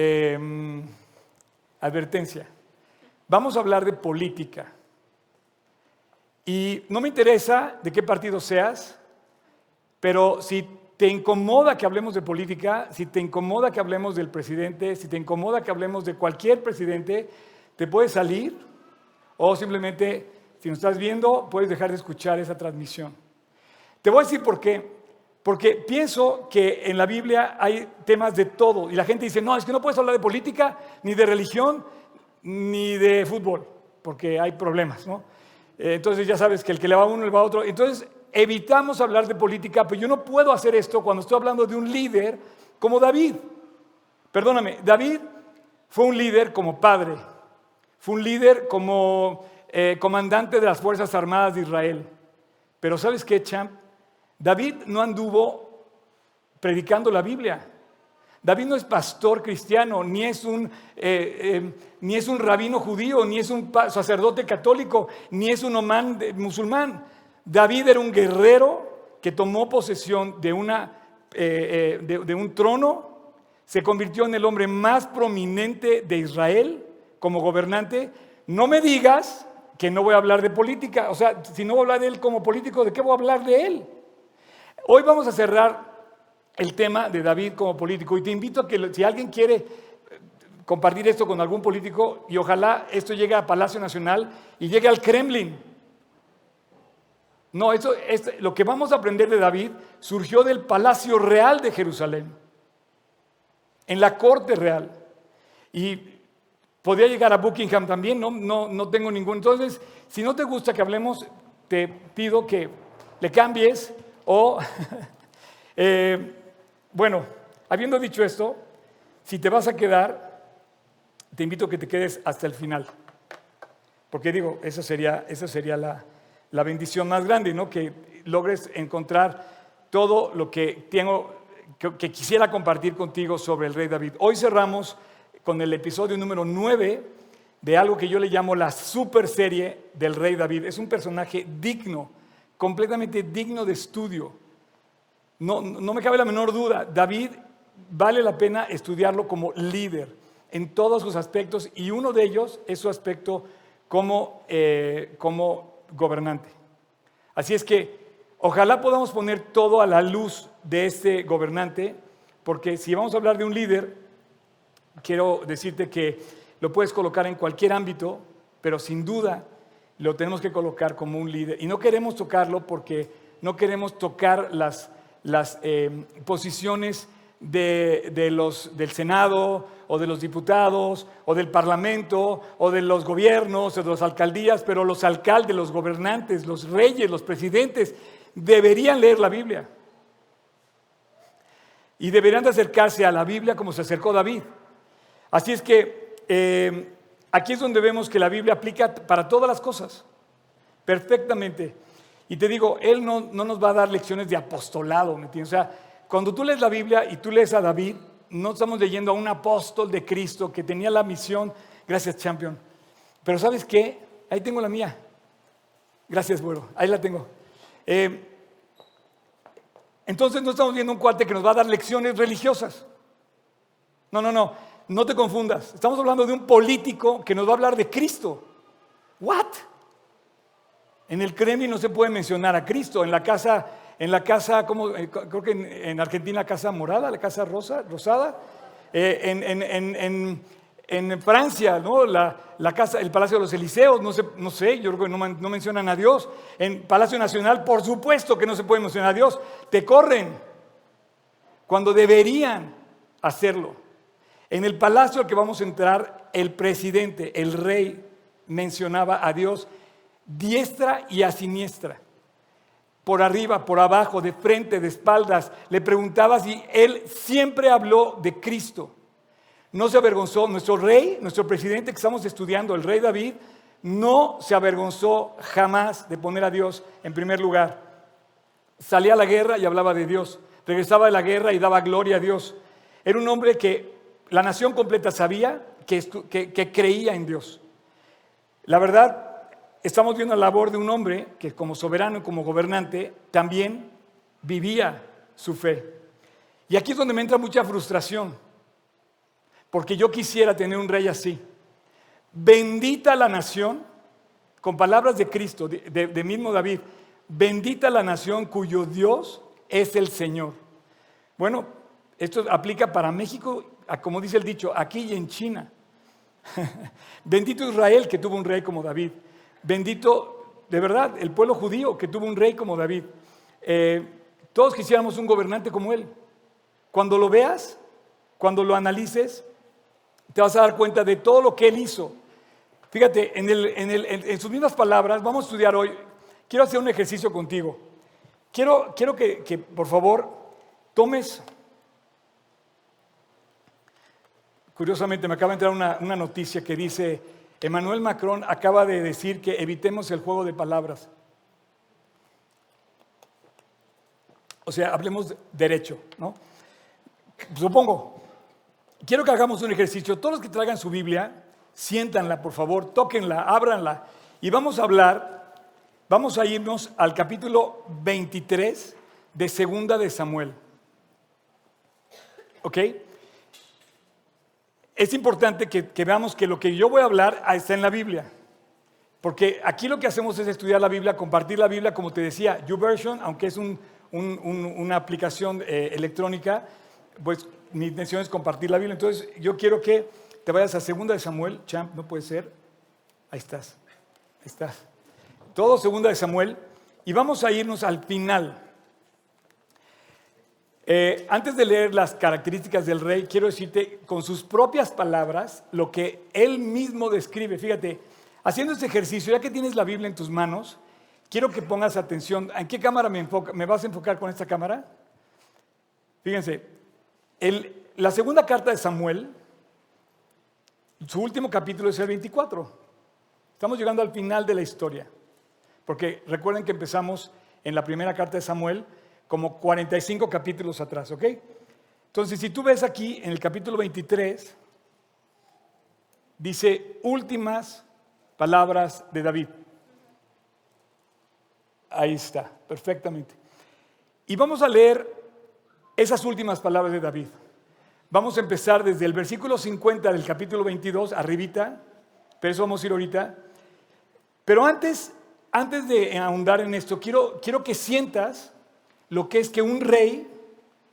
Em, advertencia. Vamos a hablar de política. Y no me interesa de qué partido seas, pero si te incomoda que hablemos de política, si te incomoda que hablemos del presidente, si te incomoda que hablemos de cualquier presidente, te puedes salir o simplemente, si nos estás viendo, puedes dejar de escuchar esa transmisión. Te voy a decir por qué. Porque pienso que en la Biblia hay temas de todo y la gente dice, no, es que no puedes hablar de política, ni de religión, ni de fútbol, porque hay problemas, ¿no? Eh, entonces ya sabes que el que le va a uno le va a otro. Entonces evitamos hablar de política, pero yo no puedo hacer esto cuando estoy hablando de un líder como David. Perdóname, David fue un líder como padre, fue un líder como eh, comandante de las Fuerzas Armadas de Israel. Pero ¿sabes qué, champ? David no anduvo predicando la Biblia. David no es pastor cristiano, ni es un, eh, eh, ni es un rabino judío, ni es un sacerdote católico, ni es un omán musulmán. David era un guerrero que tomó posesión de, una, eh, de un trono, se convirtió en el hombre más prominente de Israel como gobernante. No me digas que no voy a hablar de política, o sea, si no voy a hablar de él como político, ¿de qué voy a hablar de él? Hoy vamos a cerrar el tema de David como político. Y te invito a que si alguien quiere eh, compartir esto con algún político, y ojalá esto llegue a Palacio Nacional y llegue al Kremlin. No, esto, lo que vamos a aprender de David surgió del Palacio Real de Jerusalén, en la corte real. Y podría llegar a Buckingham también, no, no, no tengo ningún. Entonces, si no te gusta que hablemos, te pido que le cambies o eh, bueno, habiendo dicho esto, si te vas a quedar, te invito a que te quedes hasta el final. Porque digo, esa sería, esa sería la, la bendición más grande, ¿no? Que logres encontrar todo lo que tengo, que, quisiera compartir contigo sobre el rey David. Hoy cerramos con el episodio número 9 de algo que yo le llamo la super serie del rey David. Es un personaje digno, completamente digno de estudio no, me cabe la menor duda, David vale la pena estudiarlo como líder en todos sus aspectos y uno de ellos es su aspecto como, eh, como gobernante. Así es que ojalá podamos poner todo a la luz de este gobernante, porque si vamos a hablar de un líder, quiero decirte que lo puedes colocar en cualquier ámbito, pero sin duda lo tenemos que colocar como un líder. Y no queremos tocarlo porque no queremos tocar las las eh, posiciones de, los, del Senado o de los diputados o del Parlamento o de los gobiernos o de las alcaldías, pero los alcaldes, los gobernantes, los reyes, los presidentes deberían leer la Biblia. Y deberían de acercarse a la Biblia como se acercó David. Así es que eh, aquí es donde vemos que la Biblia aplica para todas las cosas, perfectamente. Y te digo, Él no, nos va a dar lecciones de apostolado, ¿me entiendes? O sea, cuando tú lees la Biblia y tú lees a David, no estamos leyendo a un apóstol de Cristo que tenía la misión, gracias champion, pero ¿sabes qué? Ahí tengo la mía. Gracias, bueno, ahí la tengo. Eh, entonces no estamos viendo un cuate que nos va a dar lecciones religiosas. No, no, no, no te confundas. Estamos hablando de un político que nos va a hablar de Cristo. ¿What? En el Kremlin no se puede mencionar a Cristo. En la casa, en la casa, como, eh, creo que en, Argentina, casa morada, la casa rosa, rosada. Eh, en, Francia, ¿no? La, casa, el Palacio de los Eliseos, no sé, yo creo que no, mencionan a Dios. En Palacio Nacional, por supuesto que no se puede mencionar a Dios. Te corren cuando deberían hacerlo. En el palacio al que vamos a entrar, el presidente, el rey, mencionaba a Dios diestra y a siniestra, por arriba, por abajo, de frente, de espaldas. Le preguntaba si él siempre habló de Cristo. No se avergonzó. Nuestro rey, nuestro presidente que estamos estudiando, el rey David, no se avergonzó jamás de poner a Dios en primer lugar. Salía a la guerra y hablaba de Dios. Regresaba de la guerra y daba gloria a Dios. Era un hombre que la nación completa sabía que, creía en Dios. La verdad, estamos viendo la labor de un hombre que como soberano y como gobernante también vivía su fe. Y aquí es donde me entra mucha frustración. porque yo quisiera tener un rey así. Bendita la nación, con palabras de Cristo, de, mismo David, bendita la nación cuyo Dios es el Señor. Bueno, esto aplica para México, como dice el dicho, aquí y en China. Bendito Israel que tuvo un rey como David. Bendito, de verdad, el pueblo judío que tuvo un rey como David. Eh, todos quisiéramos un gobernante como él. Cuando lo veas, cuando lo analices, te vas a dar cuenta de todo lo que él hizo. Fíjate, en, sus mismas palabras, vamos a estudiar hoy. Quiero hacer un ejercicio contigo. Quiero, quiero que, por favor, tomes... Curiosamente, me acaba de entrar una, noticia que dice, Emmanuel Macron acaba de decir que evitemos el juego de palabras. O sea, hablemos derecho, ¿no? Supongo, quiero que hagamos un ejercicio. Todos los que traigan su Biblia, siéntanla, por favor, tóquenla, ábranla. Y vamos a hablar, vamos a irnos al capítulo 23 de Segunda de Samuel. ¿Ok? Es importante que, veamos que lo que yo voy a hablar está en la Biblia. Porque aquí lo que hacemos es estudiar la Biblia, compartir la Biblia, como te decía, YouVersion, aunque es una aplicación eh, electrónica, pues mi intención es compartir la Biblia. Entonces, yo quiero que te vayas a Segunda de Samuel, champ, no puede ser. Ahí estás, ahí estás. Todo Segunda de Samuel. Y vamos a irnos al final. Eh, antes de leer las características del rey, quiero decirte con sus propias palabras lo que él mismo describe. Fíjate, haciendo este ejercicio, ya que tienes la Biblia en tus manos, quiero que pongas atención. ¿En qué cámara me, vas a enfocar con esta cámara? Fíjense, la segunda carta de Samuel, su último capítulo es el 24. Estamos llegando al final de la historia. Porque recuerden que empezamos en la primera carta de Samuel como 45 capítulos atrás, ¿ok? Entonces, si tú ves aquí en el capítulo 23, dice últimas palabras de David. Ahí está, perfectamente. Y vamos a leer esas últimas palabras de David. Vamos a empezar desde el versículo 50 del capítulo 22, arribita, pero eso vamos a ir ahorita. Pero antes, antes de ahondar en esto, quiero, quiero que sientas lo que es que un rey,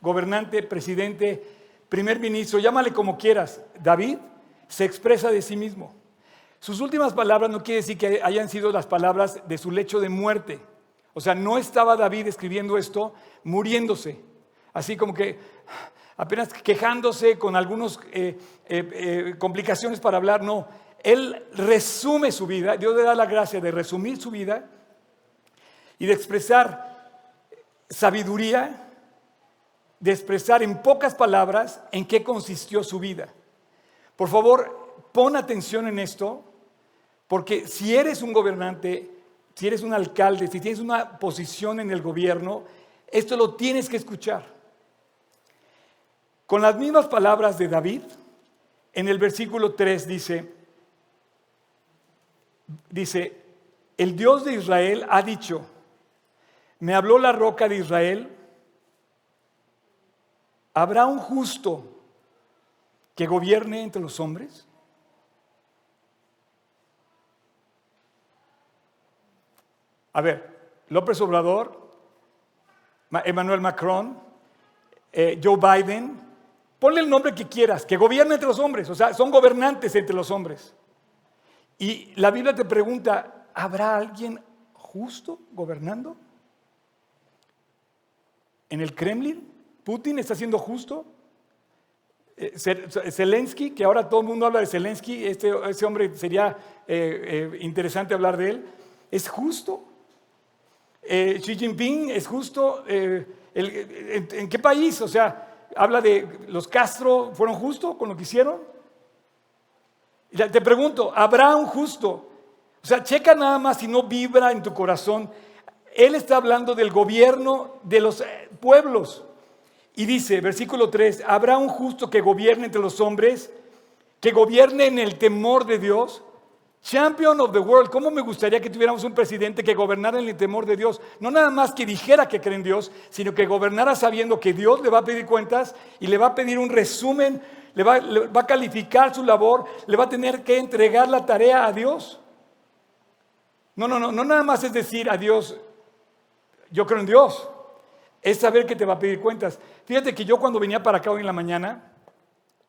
gobernante, presidente, primer ministro, llámale como quieras, David, se expresa de sí mismo. Sus últimas palabras no quiere decir que hayan sido las palabras de su lecho de muerte. O sea, no estaba David escribiendo esto muriéndose así como que apenas quejándose con algunas eh, eh, eh, complicaciones para hablar, no. Él resume su vida, Dios le da la gracia de resumir su vida y de expresar sabiduría, de expresar en pocas palabras en qué consistió su vida. Por favor, pon atención en esto, porque si eres un gobernante, si eres un alcalde, si tienes una posición en el gobierno, esto lo tienes que escuchar. Con las mismas palabras de David, en el versículo 3 dice, dice, el Dios de Israel ha dicho, me habló la roca de Israel, ¿habrá un justo que gobierne entre los hombres? A ver, López Obrador, Emmanuel Macron, eh, Joe Biden, Ponle el nombre que quieras, que gobierne entre los hombres, o sea, son gobernantes entre los hombres. Y la Biblia te pregunta, ¿habrá alguien justo gobernando? ¿En el Kremlin? ¿Putin está siendo justo? Eh, Zelensky, que ahora todo el mundo habla de Zelensky, este, ese hombre sería eh, eh, interesante hablar de él, ¿es justo? Xi Jinping es justo. ¿En qué país? O sea, habla de los Castro, ¿fueron justos con lo que hicieron? te pregunto, ¿habrá un justo? O sea, checa nada más si no vibra en tu corazón. Él está hablando del gobierno de los eh, pueblos. Y dice, versículo 3, ¿habrá un justo que gobierne entre los hombres? Que gobierne en el temor de Dios. Champion of the world, ¿cómo me gustaría que tuviéramos un presidente que gobernara en el temor de Dios? No nada más que dijera que cree en Dios, sino que gobernara sabiendo que Dios le va a pedir cuentas y le va a pedir un resumen le va, le va a calificar su labor, le va a tener que entregar la tarea a Dios. No, no, no, no nada más es decir a Dios, yo creo en Dios, es saber que te va a pedir cuentas. Fíjate que yo cuando venía para acá hoy en la mañana,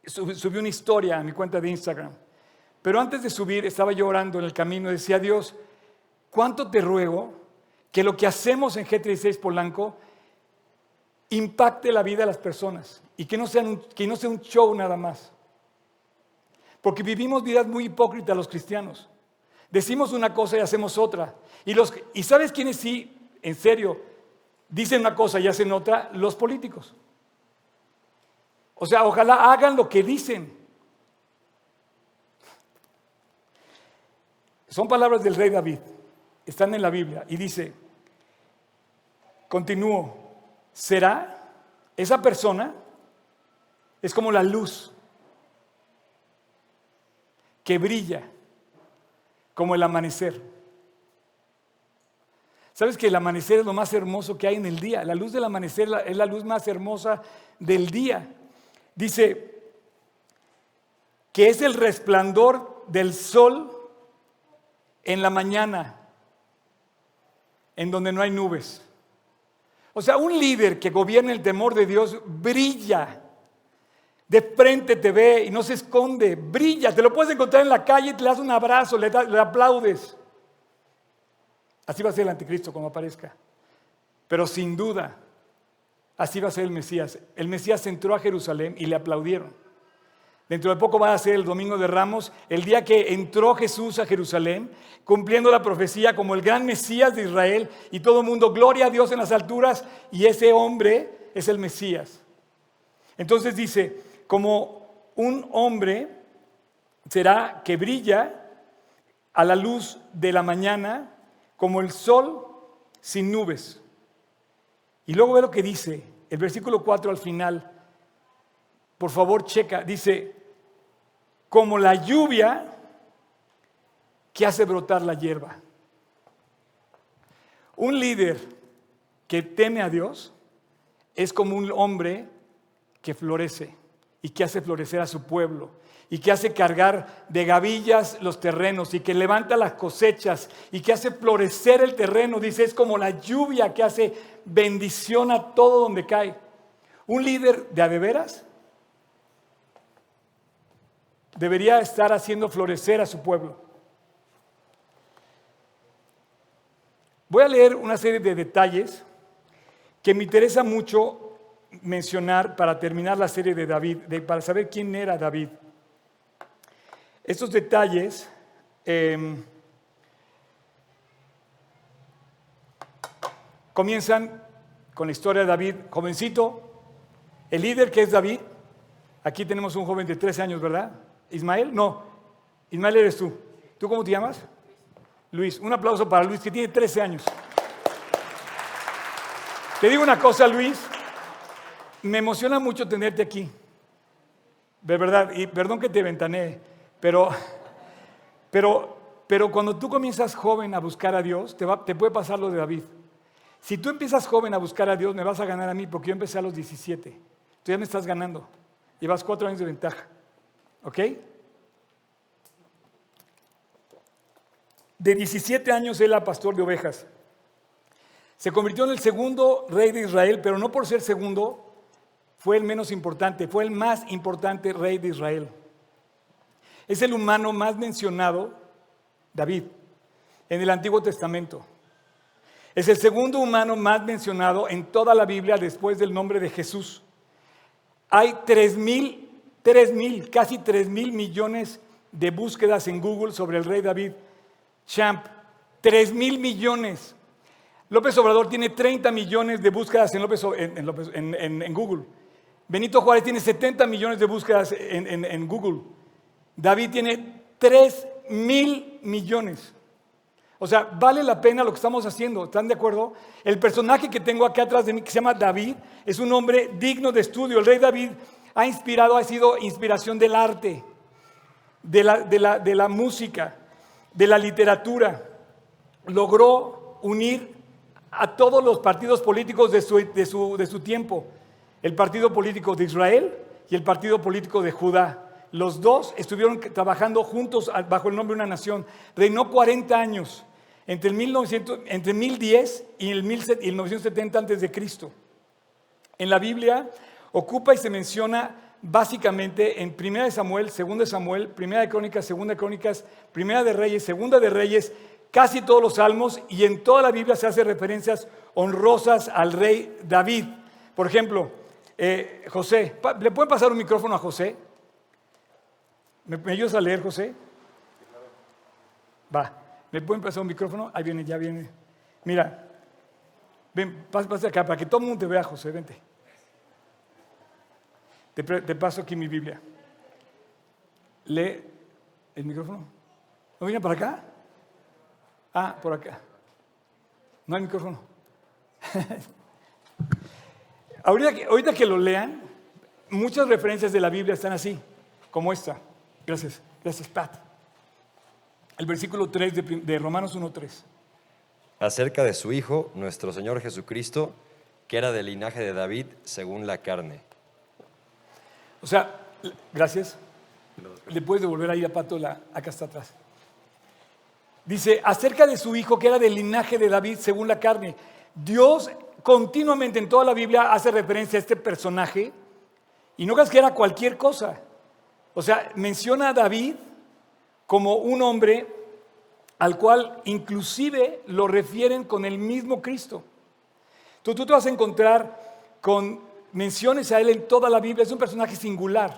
subí una historia a mi cuenta de Instagram. Pero antes de subir, estaba yo orando en el camino y decía, Dios, ¿cuánto te ruego que lo que hacemos en G36 Polanco impacte la vida de las personas y que no, sea un, que no sea un show nada más? Porque vivimos vidas muy hipócritas los cristianos. Decimos una cosa y hacemos otra. Y, los, y ¿sabes quiénes sí, en serio, dicen una cosa y hacen otra? Los políticos. O sea, ojalá hagan lo que dicen. Son palabras del rey David, están en la Biblia y dice, continúo, será esa persona, es como la luz que brilla como el amanecer. ¿Sabes que el amanecer es lo más hermoso que hay en el día? La luz del amanecer es la luz más hermosa del día. Dice que es el resplandor del sol en la mañana, en donde no hay nubes. O sea, un líder que gobierna el temor de Dios brilla. De frente te ve y no se esconde, brilla. Te lo puedes encontrar en la calle, te das un abrazo, le, le aplaudes. Así va a ser el anticristo cuando aparezca. Pero sin duda, Así va a ser el Mesías. El Mesías entró a Jerusalén y le aplaudieron. Dentro de poco va a ser el Domingo de Ramos, el día que entró Jesús a Jerusalén, cumpliendo la profecía como el gran Mesías de Israel y todo el mundo, gloria a Dios en las alturas, y ese hombre es el Mesías. Entonces dice, como un hombre será que brilla a la luz de la mañana, como el sol sin nubes. Y luego ve lo que dice, el versículo 4 al final. Por favor, checa, dice, como la lluvia que hace brotar la hierba. Un líder que teme a Dios es como un hombre que florece y que hace florecer a su pueblo y que hace cargar de gavillas los terrenos y que levanta las cosechas y que hace florecer el terreno. Dice, es como la lluvia que hace bendición a todo donde cae. Un líder de adeveras debería estar haciendo florecer a su pueblo. Voy a leer una serie de detalles que me interesa mucho mencionar para terminar la serie de David, para saber quién era David. Estos detalles em, comienzan con la historia de David, jovencito, el líder que es David. Aquí tenemos un joven de 13 años, ¿verdad? Ismael, no, Ismael eres tú. ¿Tú cómo te llamas? Luis. Un aplauso para Luis, que tiene 13 años. Te digo una cosa, Luis, me emociona mucho tenerte aquí. De verdad, y perdón que te ventaneé. Pero, pero, pero cuando tú comienzas joven a buscar a Dios, te, te puede pasar lo de David. Si tú empiezas joven a buscar a Dios, me vas a ganar a mí, porque yo empecé a los 17. Tú ya me estás ganando. Llevas cuatro años de ventaja. ¿Ok? De 17 años él era pastor de ovejas. Se convirtió en el segundo rey de Israel, pero no por ser segundo, fue el menos importante, fue el más importante rey de Israel. Es el humano más mencionado, David, en el Antiguo Testamento. Es el segundo humano más mencionado en toda la Biblia después del nombre de Jesús. Hay tres mil, tres mil, casi tres mil millones de búsquedas en Google sobre el rey David. Champ, tres mil millones. López Obrador tiene 30 millones de búsquedas en, Google. Benito Juárez tiene 70 millones de búsquedas en Google. David tiene 3 mil millones. O sea, vale la pena lo que estamos haciendo, ¿están de acuerdo? El personaje que tengo aquí atrás de mí, que se llama David, es un hombre digno de estudio. El rey David ha inspirado, ha sido inspiración del arte, de la, música, de la literatura. Logró unir a todos los partidos políticos de de su tiempo. El partido político de Israel, y el partido político de Judá. Los dos estuvieron trabajando juntos bajo el nombre de una nación. Reinó 40 años, entre, el 1900, entre 1010 y el, 1970 antes de Cristo. En la Biblia ocupa y se menciona básicamente en Primera de Samuel, Segunda de Samuel, Primera de Crónicas, Segunda de Crónicas, Primera de Reyes, Segunda de Reyes, casi todos los salmos y en toda la Biblia se hace referencias honrosas al rey David. Por ejemplo, eh, José, ¿le pueden pasar un micrófono a José? ¿Me, ayudas a leer, José? Va, ¿me pueden pasar un micrófono? Ahí viene, ya viene. Mira, ven, pasa, acá para que todo el mundo te vea, José, vente. Te, te paso aquí mi Biblia. Lee el micrófono. ¿No viene para acá? Ah, por acá. No hay micrófono. ahorita, que, ahorita que lo lean, muchas referencias de la Biblia están así, como esta. Gracias, gracias, Pat. El versículo 3 de, de Romanos 1.3. Acerca de su Hijo, nuestro Señor Jesucristo, que era del linaje de David según la carne. O sea, gracias. Le puedes devolver ahí a Pato, la, acá está atrás. Dice, acerca de su hijo que era del linaje de David según la carne. Dios continuamente en toda la Biblia hace referencia a este personaje y no creas que era cualquier cosa. O sea, menciona a David como un hombre al cual inclusive lo refieren con el mismo Cristo. Tú, tú te vas a encontrar con menciones a él en toda la Biblia, es un personaje singular.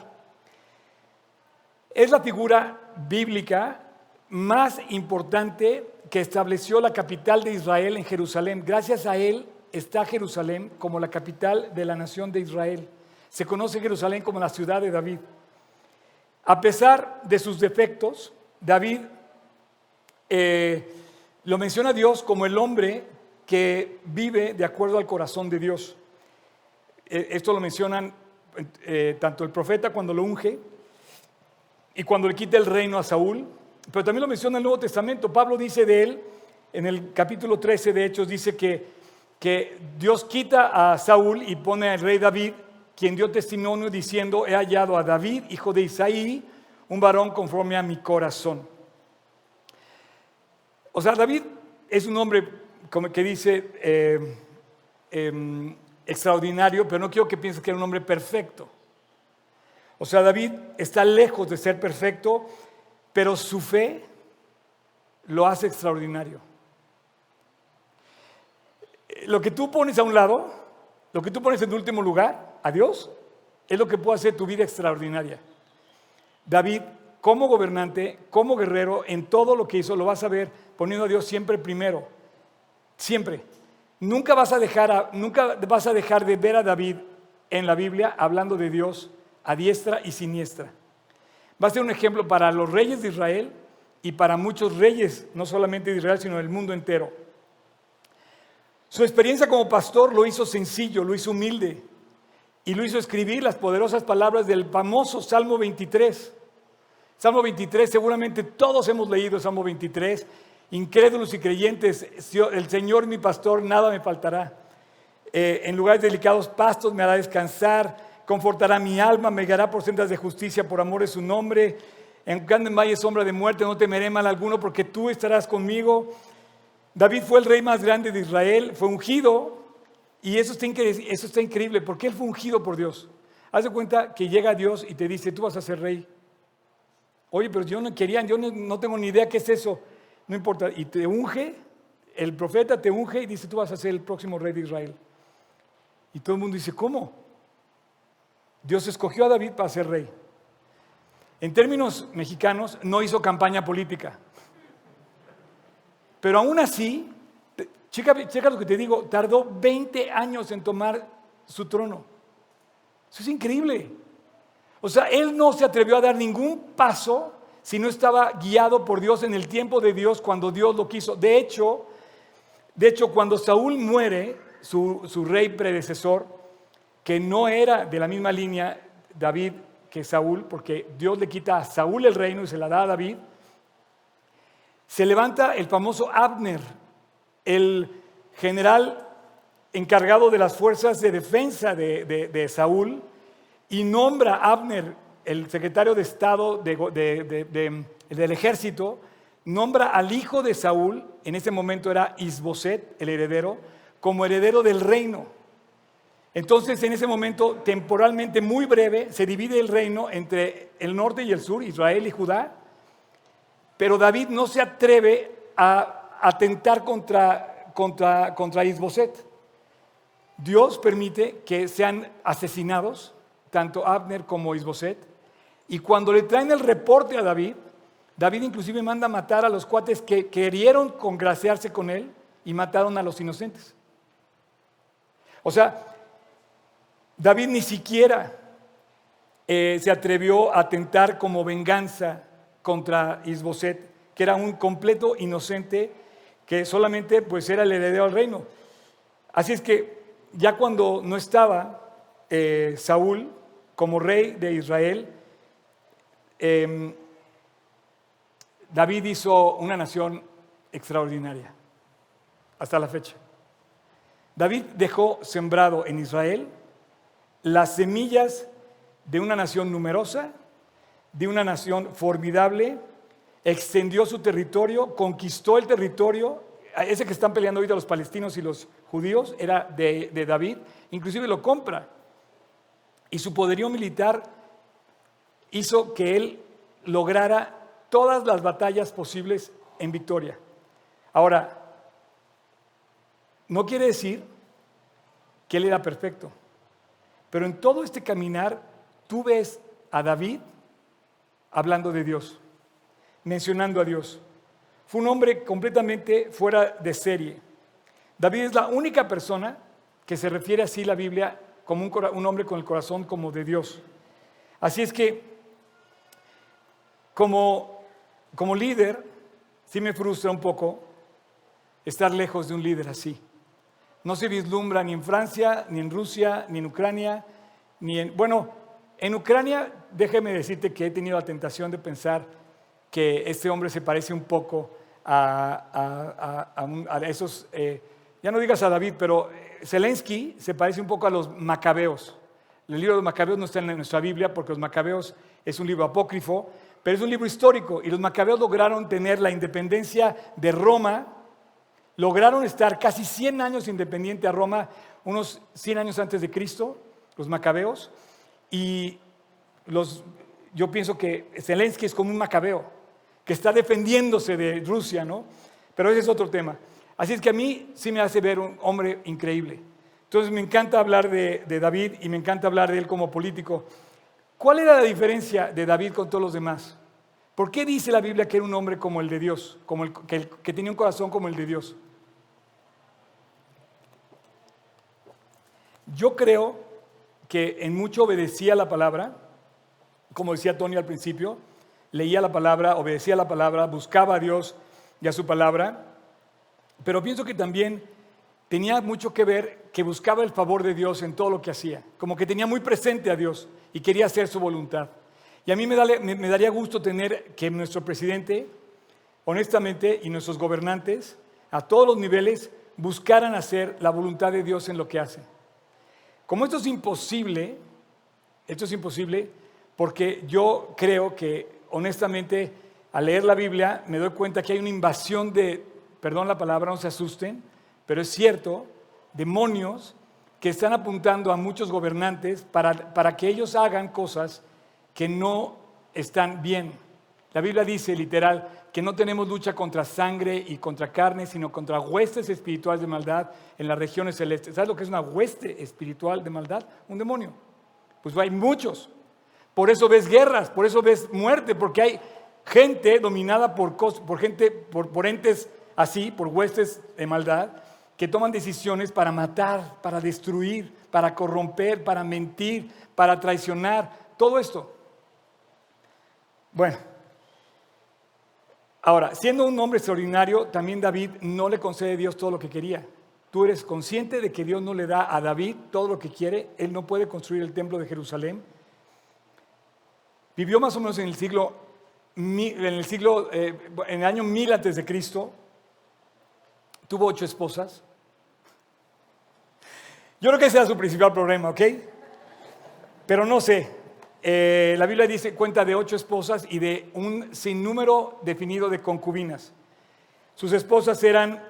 Es la figura bíblica más importante que estableció la capital de Israel en Jerusalén. Gracias a él está Jerusalén como la capital de la nación de Israel. Se conoce Jerusalén como la ciudad de David. A pesar de sus defectos, David eh, lo menciona Dios como el hombre que vive de acuerdo al corazón de Dios. Eh, esto lo mencionan eh, tanto el profeta cuando lo unge y cuando le quita el reino a Saúl, pero también lo menciona el Nuevo Testamento. Pablo dice de él, en el capítulo 13 de Hechos, dice que, que Dios quita a Saúl y pone al rey David, quien dio testimonio diciendo, he hallado a David, hijo de Isaí, un varón conforme a mi corazón. O sea, David es un hombre como que dice eh, em, extraordinario, pero no quiero que pienses que era un hombre perfecto. O sea, David está lejos de ser perfecto, pero su fe lo hace extraordinario. Lo que tú pones a un lado, lo que tú pones en último lugar, a Dios, es lo que puede hacer tu vida extraordinaria. David, como gobernante, como guerrero, en todo lo que hizo, lo vas a ver poniendo a Dios siempre primero. Siempre. Nunca vas a dejar, nunca vas a dejar de ver a David en la Biblia hablando de Dios a diestra y siniestra. Va a ser un ejemplo para los reyes de Israel y para muchos reyes, no solamente de Israel, sino del mundo entero. Su experiencia como pastor lo hizo sencillo, lo hizo humilde y lo hizo escribir las poderosas palabras del famoso Salmo 23. Salmo 23, seguramente todos hemos leído Salmo 23. Incrédulos y creyentes, el Señor mi pastor, nada me faltará. Eh, en lugares delicados pastos me hará descansar confortará mi alma, me guiará por sendas de justicia por amor de su nombre. En en valle sombra de muerte no temeré mal alguno porque tú estarás conmigo. David fue el rey más grande de Israel, fue ungido y eso está, increíble, porque él fue ungido por Dios. Haz de cuenta que llega Dios y te dice, tú vas a ser rey. Oye, pero yo no quería, yo no, no tengo ni idea qué es eso. No importa. Y te unge, el profeta te unge y dice, tú vas a ser el próximo rey de Israel. Y todo el mundo dice, ¿cómo? Dios escogió a David para ser rey. En términos mexicanos, no hizo campaña política. Pero aún así, checa, lo que te digo, tardó 20 años en tomar su trono. Eso es increíble. O sea, él no se atrevió a dar ningún paso si no estaba guiado por Dios en el tiempo de Dios cuando Dios lo quiso. De hecho, de hecho cuando Saúl muere, su rey predecesor, que no era de la misma línea David que Saúl, porque Dios le quita a Saúl el reino y se la da a David, se levanta el famoso Abner, el general encargado de las fuerzas de defensa de, Saúl, y nombra a Abner, el secretario de Estado del ejército, nombra al hijo de Saúl, en ese momento era Isboset, el heredero, como heredero del reino. Entonces, en ese momento, temporalmente muy breve, se divide el reino entre el norte y el sur, Israel y Judá, pero David no se atreve a atentar contra, contra, contra Isboset. Dios permite que sean asesinados, tanto Abner como Isboset, y cuando le traen el reporte a David, David inclusive manda matar a los cuates que querieron congraciarse con él y mataron a los inocentes. O sea, David ni siquiera eh, se atrevió a atentar como venganza contra Isboset, que era un completo inocente que solamente pues era el heredero al reino. Así es que ya cuando no estaba eh, Saúl como rey de Israel, em, David hizo una nación extraordinaria hasta la fecha. David dejó sembrado en Israel las semillas de una nación numerosa, de una nación formidable, extendió su territorio, conquistó el territorio, ese que están peleando ahorita los palestinos y los judíos era de, de David, inclusive lo compra. Y su poderío militar hizo que él lograra todas las batallas posibles en victoria. Ahora, no quiere decir que él era perfecto, pero en todo este caminar tú ves a David hablando de Dios, mencionando a Dios. Fue un hombre completamente fuera de serie. David es la única persona que se refiere así la Biblia como un, hombre con el corazón como de Dios. Así es que, como, como líder, sí me frustra un poco estar lejos de un líder así. No se vislumbra ni en Francia, ni en Rusia, ni en Ucrania, ni en... Bueno, en Ucrania, déjeme decirte que he tenido la tentación de pensar que este hombre se parece un poco a, esos, eh, ya no digas a David, pero eh, Zelensky se parece un poco a los macabeos. El libro de los macabeos no está en nuestra Biblia porque los macabeos es un libro apócrifo, pero es un libro histórico y los macabeos lograron tener la independencia de Roma lograron estar casi 100 años independiente a Roma, unos 100 años antes de Cristo, los macabeos, y los, yo pienso que Zelensky es como un macabeo, que está defendiéndose de Rusia, ¿no? Pero ese es otro tema. Así es que a mí sí me hace ver un hombre increíble. Entonces me encanta hablar de, David y me encanta hablar de él como político. ¿Cuál era la diferencia de David con todos los demás? ¿Por qué dice la Biblia que era un hombre como el de Dios, como el, que tenía un corazón como el de Dios? Yo creo que en mucho obedecía la palabra, como decía Tony al principio, leía la palabra, obedecía la palabra, buscaba a Dios y a su palabra, pero pienso que también tenía mucho que ver que buscaba el favor de Dios en todo lo que hacía, como que tenía muy presente a Dios y quería hacer su voluntad. Y a mí me, daría gusto tener que nuestro presidente, honestamente, y nuestros gobernantes, a todos los niveles, buscaran hacer la voluntad de Dios en lo que hacen. Como esto es imposible, esto es imposible porque yo creo que honestamente al leer la Biblia me doy cuenta que hay una invasión de, perdón la palabra, no se asusten, pero es cierto, demonios que están apuntando a muchos gobernantes para, para que ellos hagan cosas que no están bien. La Biblia dice literal que no tenemos lucha contra sangre y contra carne, sino contra huestes espirituales de maldad en las regiones celestes. ¿Sabes lo que es una hueste espiritual de maldad? Un demonio. Pues hay muchos. Por eso ves guerras, por eso ves muerte, porque hay gente dominada por, gente, por, por entes así, por huestes de maldad, que toman decisiones para matar, para destruir, para corromper, para mentir, para traicionar, todo esto. Bueno, Ahora, siendo un hombre extraordinario, también David no le concede a Dios todo lo que quería. Tú eres consciente de que Dios no le da a David todo lo que quiere. Él no puede construir el templo de Jerusalén. Vivió más o menos en el siglo, en el siglo, eh, en el año mil antes de Cristo. Tuvo ocho esposas. Yo creo que ese era su principal problema, ¿ok? Pero no sé, eh, la Biblia dice cuenta de ocho esposas y de un sinnúmero definido de concubinas. Sus esposas eran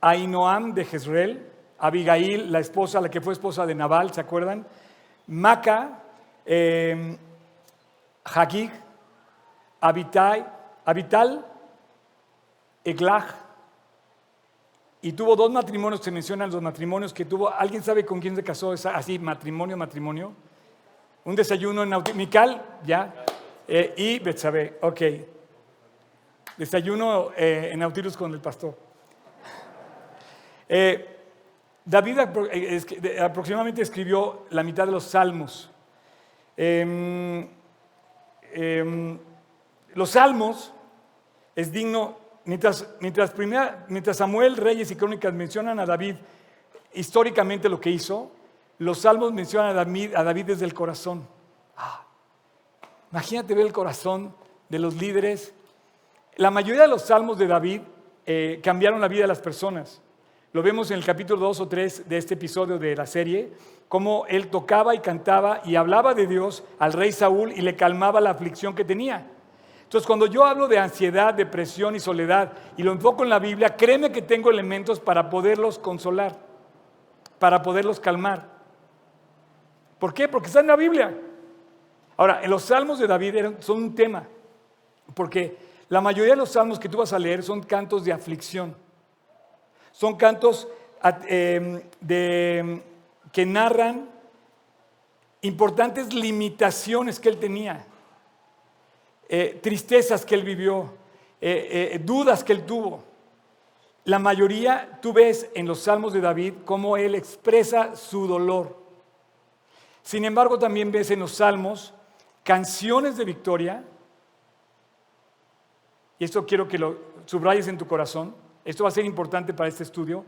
Ainoam de Jezreel, Abigail, la esposa, la que fue esposa de Nabal, ¿se acuerdan? Maca, eh, Hagig, Abitai, Abital, Eglah, y tuvo dos matrimonios, se mencionan los matrimonios que tuvo. ¿Alguien sabe con quién se casó? así, matrimonio, matrimonio. Un desayuno en Nautilus. Mical, ya. Eh, y Betsabé, ok. Desayuno eh, en Nautilus con el pastor. Eh, David aproximadamente escribió la mitad de los salmos. Em, em, los salmos es digno Mientras, mientras, Samuel, Reyes y Crónicas mencionan a David históricamente lo que hizo, los salmos mencionan a David, desde el corazón. Ah, imagínate ver el corazón de los líderes. La mayoría de los salmos de David eh, cambiaron la vida de las personas. Lo vemos en el capítulo 2 o 3 de este episodio de la serie, cómo él tocaba y cantaba y hablaba de Dios al rey Saúl y le calmaba la aflicción que tenía. Entonces, cuando yo hablo de ansiedad, depresión y soledad y lo enfoco en la Biblia, créeme que tengo elementos para poderlos consolar, para poderlos calmar. ¿Por qué? Porque está en la Biblia. Ahora, en los salmos de David son un tema, porque la mayoría de los salmos que tú vas a leer son cantos de aflicción. Son cantos em, que narran importantes limitaciones que él tenía. Eh, tristezas que él vivió, eh, eh, dudas que él tuvo. La mayoría tú ves en los salmos de David cómo él expresa su dolor. Sin embargo, también ves en los salmos canciones de victoria, y esto quiero que lo subrayes en tu corazón, esto va a ser importante para este estudio.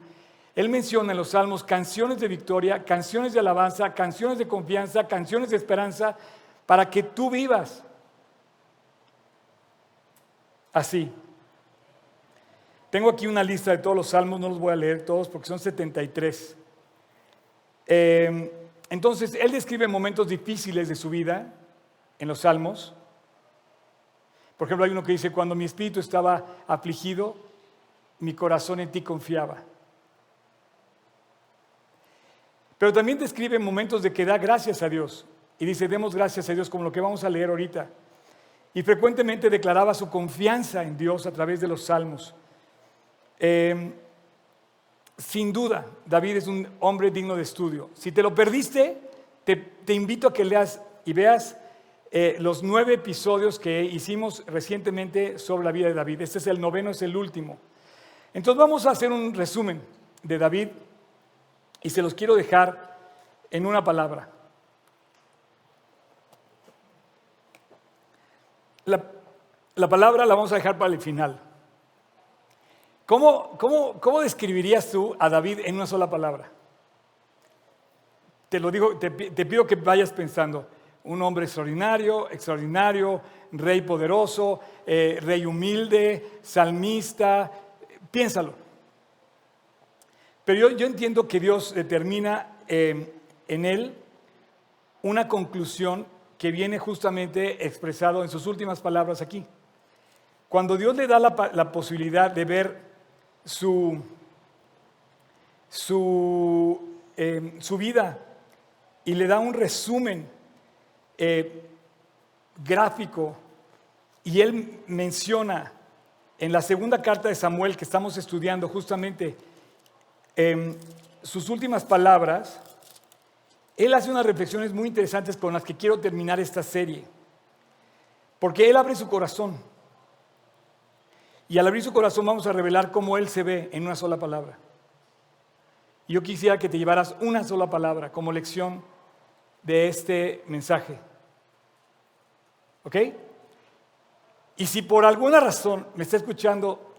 Él menciona en los salmos canciones de victoria, canciones de alabanza, canciones de confianza, canciones de esperanza, para que tú vivas así. Tengo aquí una lista de todos los salmos, no los voy a leer todos porque son 73. Em, entonces, él describe momentos difíciles de su vida en los salmos. Por ejemplo, hay uno que dice, cuando mi espíritu estaba afligido, mi corazón en ti confiaba. Pero también describe momentos de que da gracias a Dios. Y dice, demos gracias a Dios, como lo que vamos a leer ahorita y frecuentemente declaraba su confianza en Dios a través de los salmos. Em, sin duda, David es un hombre digno de estudio. Si te lo perdiste, te, invito a que leas y veas eh, los nueve episodios que hicimos recientemente sobre la vida de David. Este es el noveno, es el último. Entonces vamos a hacer un resumen de David y se los quiero dejar en una palabra. La, palabra la vamos a dejar para el final. ¿Cómo, cómo, describirías tú a David en una sola palabra? Te lo digo, te, pido que vayas pensando. Un hombre extraordinario, extraordinario, rey poderoso, eh, rey humilde, salmista. Piénsalo. Pero yo, entiendo que Dios determina eh, en él una conclusión que viene justamente expresado en sus últimas palabras aquí. Cuando Dios le da la, posibilidad de ver su, su, em, su, vida y le da un resumen eh, gráfico y él menciona en la segunda carta de Samuel que estamos estudiando justamente em, sus últimas palabras, él hace unas reflexiones muy interesantes con las que quiero terminar esta serie. Porque Él abre su corazón. Y al abrir su corazón vamos a revelar cómo Él se ve en una sola palabra. yo quisiera que te llevaras una sola palabra como lección de este mensaje. ¿Ok? Y si por alguna razón me está escuchando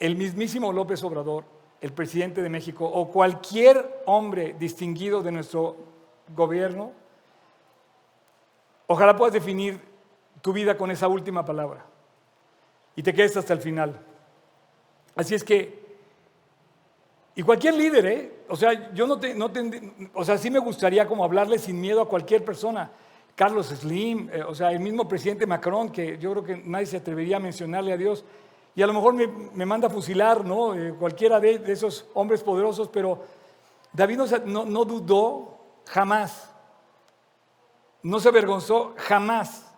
el mismísimo López Obrador, el presidente de México, o cualquier hombre distinguido de nuestro gobierno, ojalá puedas definir tu vida con esa última palabra y te quedes hasta el final. Así es que Y cualquier líder, ¿eh? O sea, yo no te, no o sea, sí me gustaría como hablarle sin miedo a cualquier persona. Carlos Slim, eh, o sea, el mismo presidente Macron, que yo creo que nadie se atrevería a mencionarle a Dios. Y a lo mejor me, me manda a fusilar, ¿no? Eh, cualquiera de, de esos hombres poderosos, pero David no, no- no dudó jamás. No se avergonzó jamás.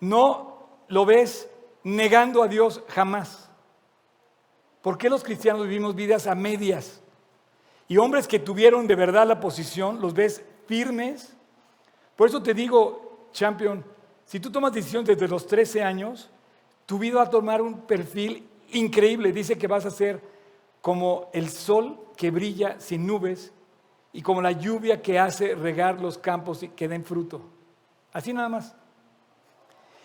No lo ves negando a Dios jamás. ¿Por qué los cristianos vivimos vidas a medias? Y hombres que tuvieron de verdad la posición, los ves firmes. Por eso te digo, champion, si tú tomas decisiones desde los 13 años, tu vida va a tomar un perfil increíble. Dice que vas a ser como el sol que brilla sin nubes y como la lluvia que hace regar los campos y que den fruto. Así nada más.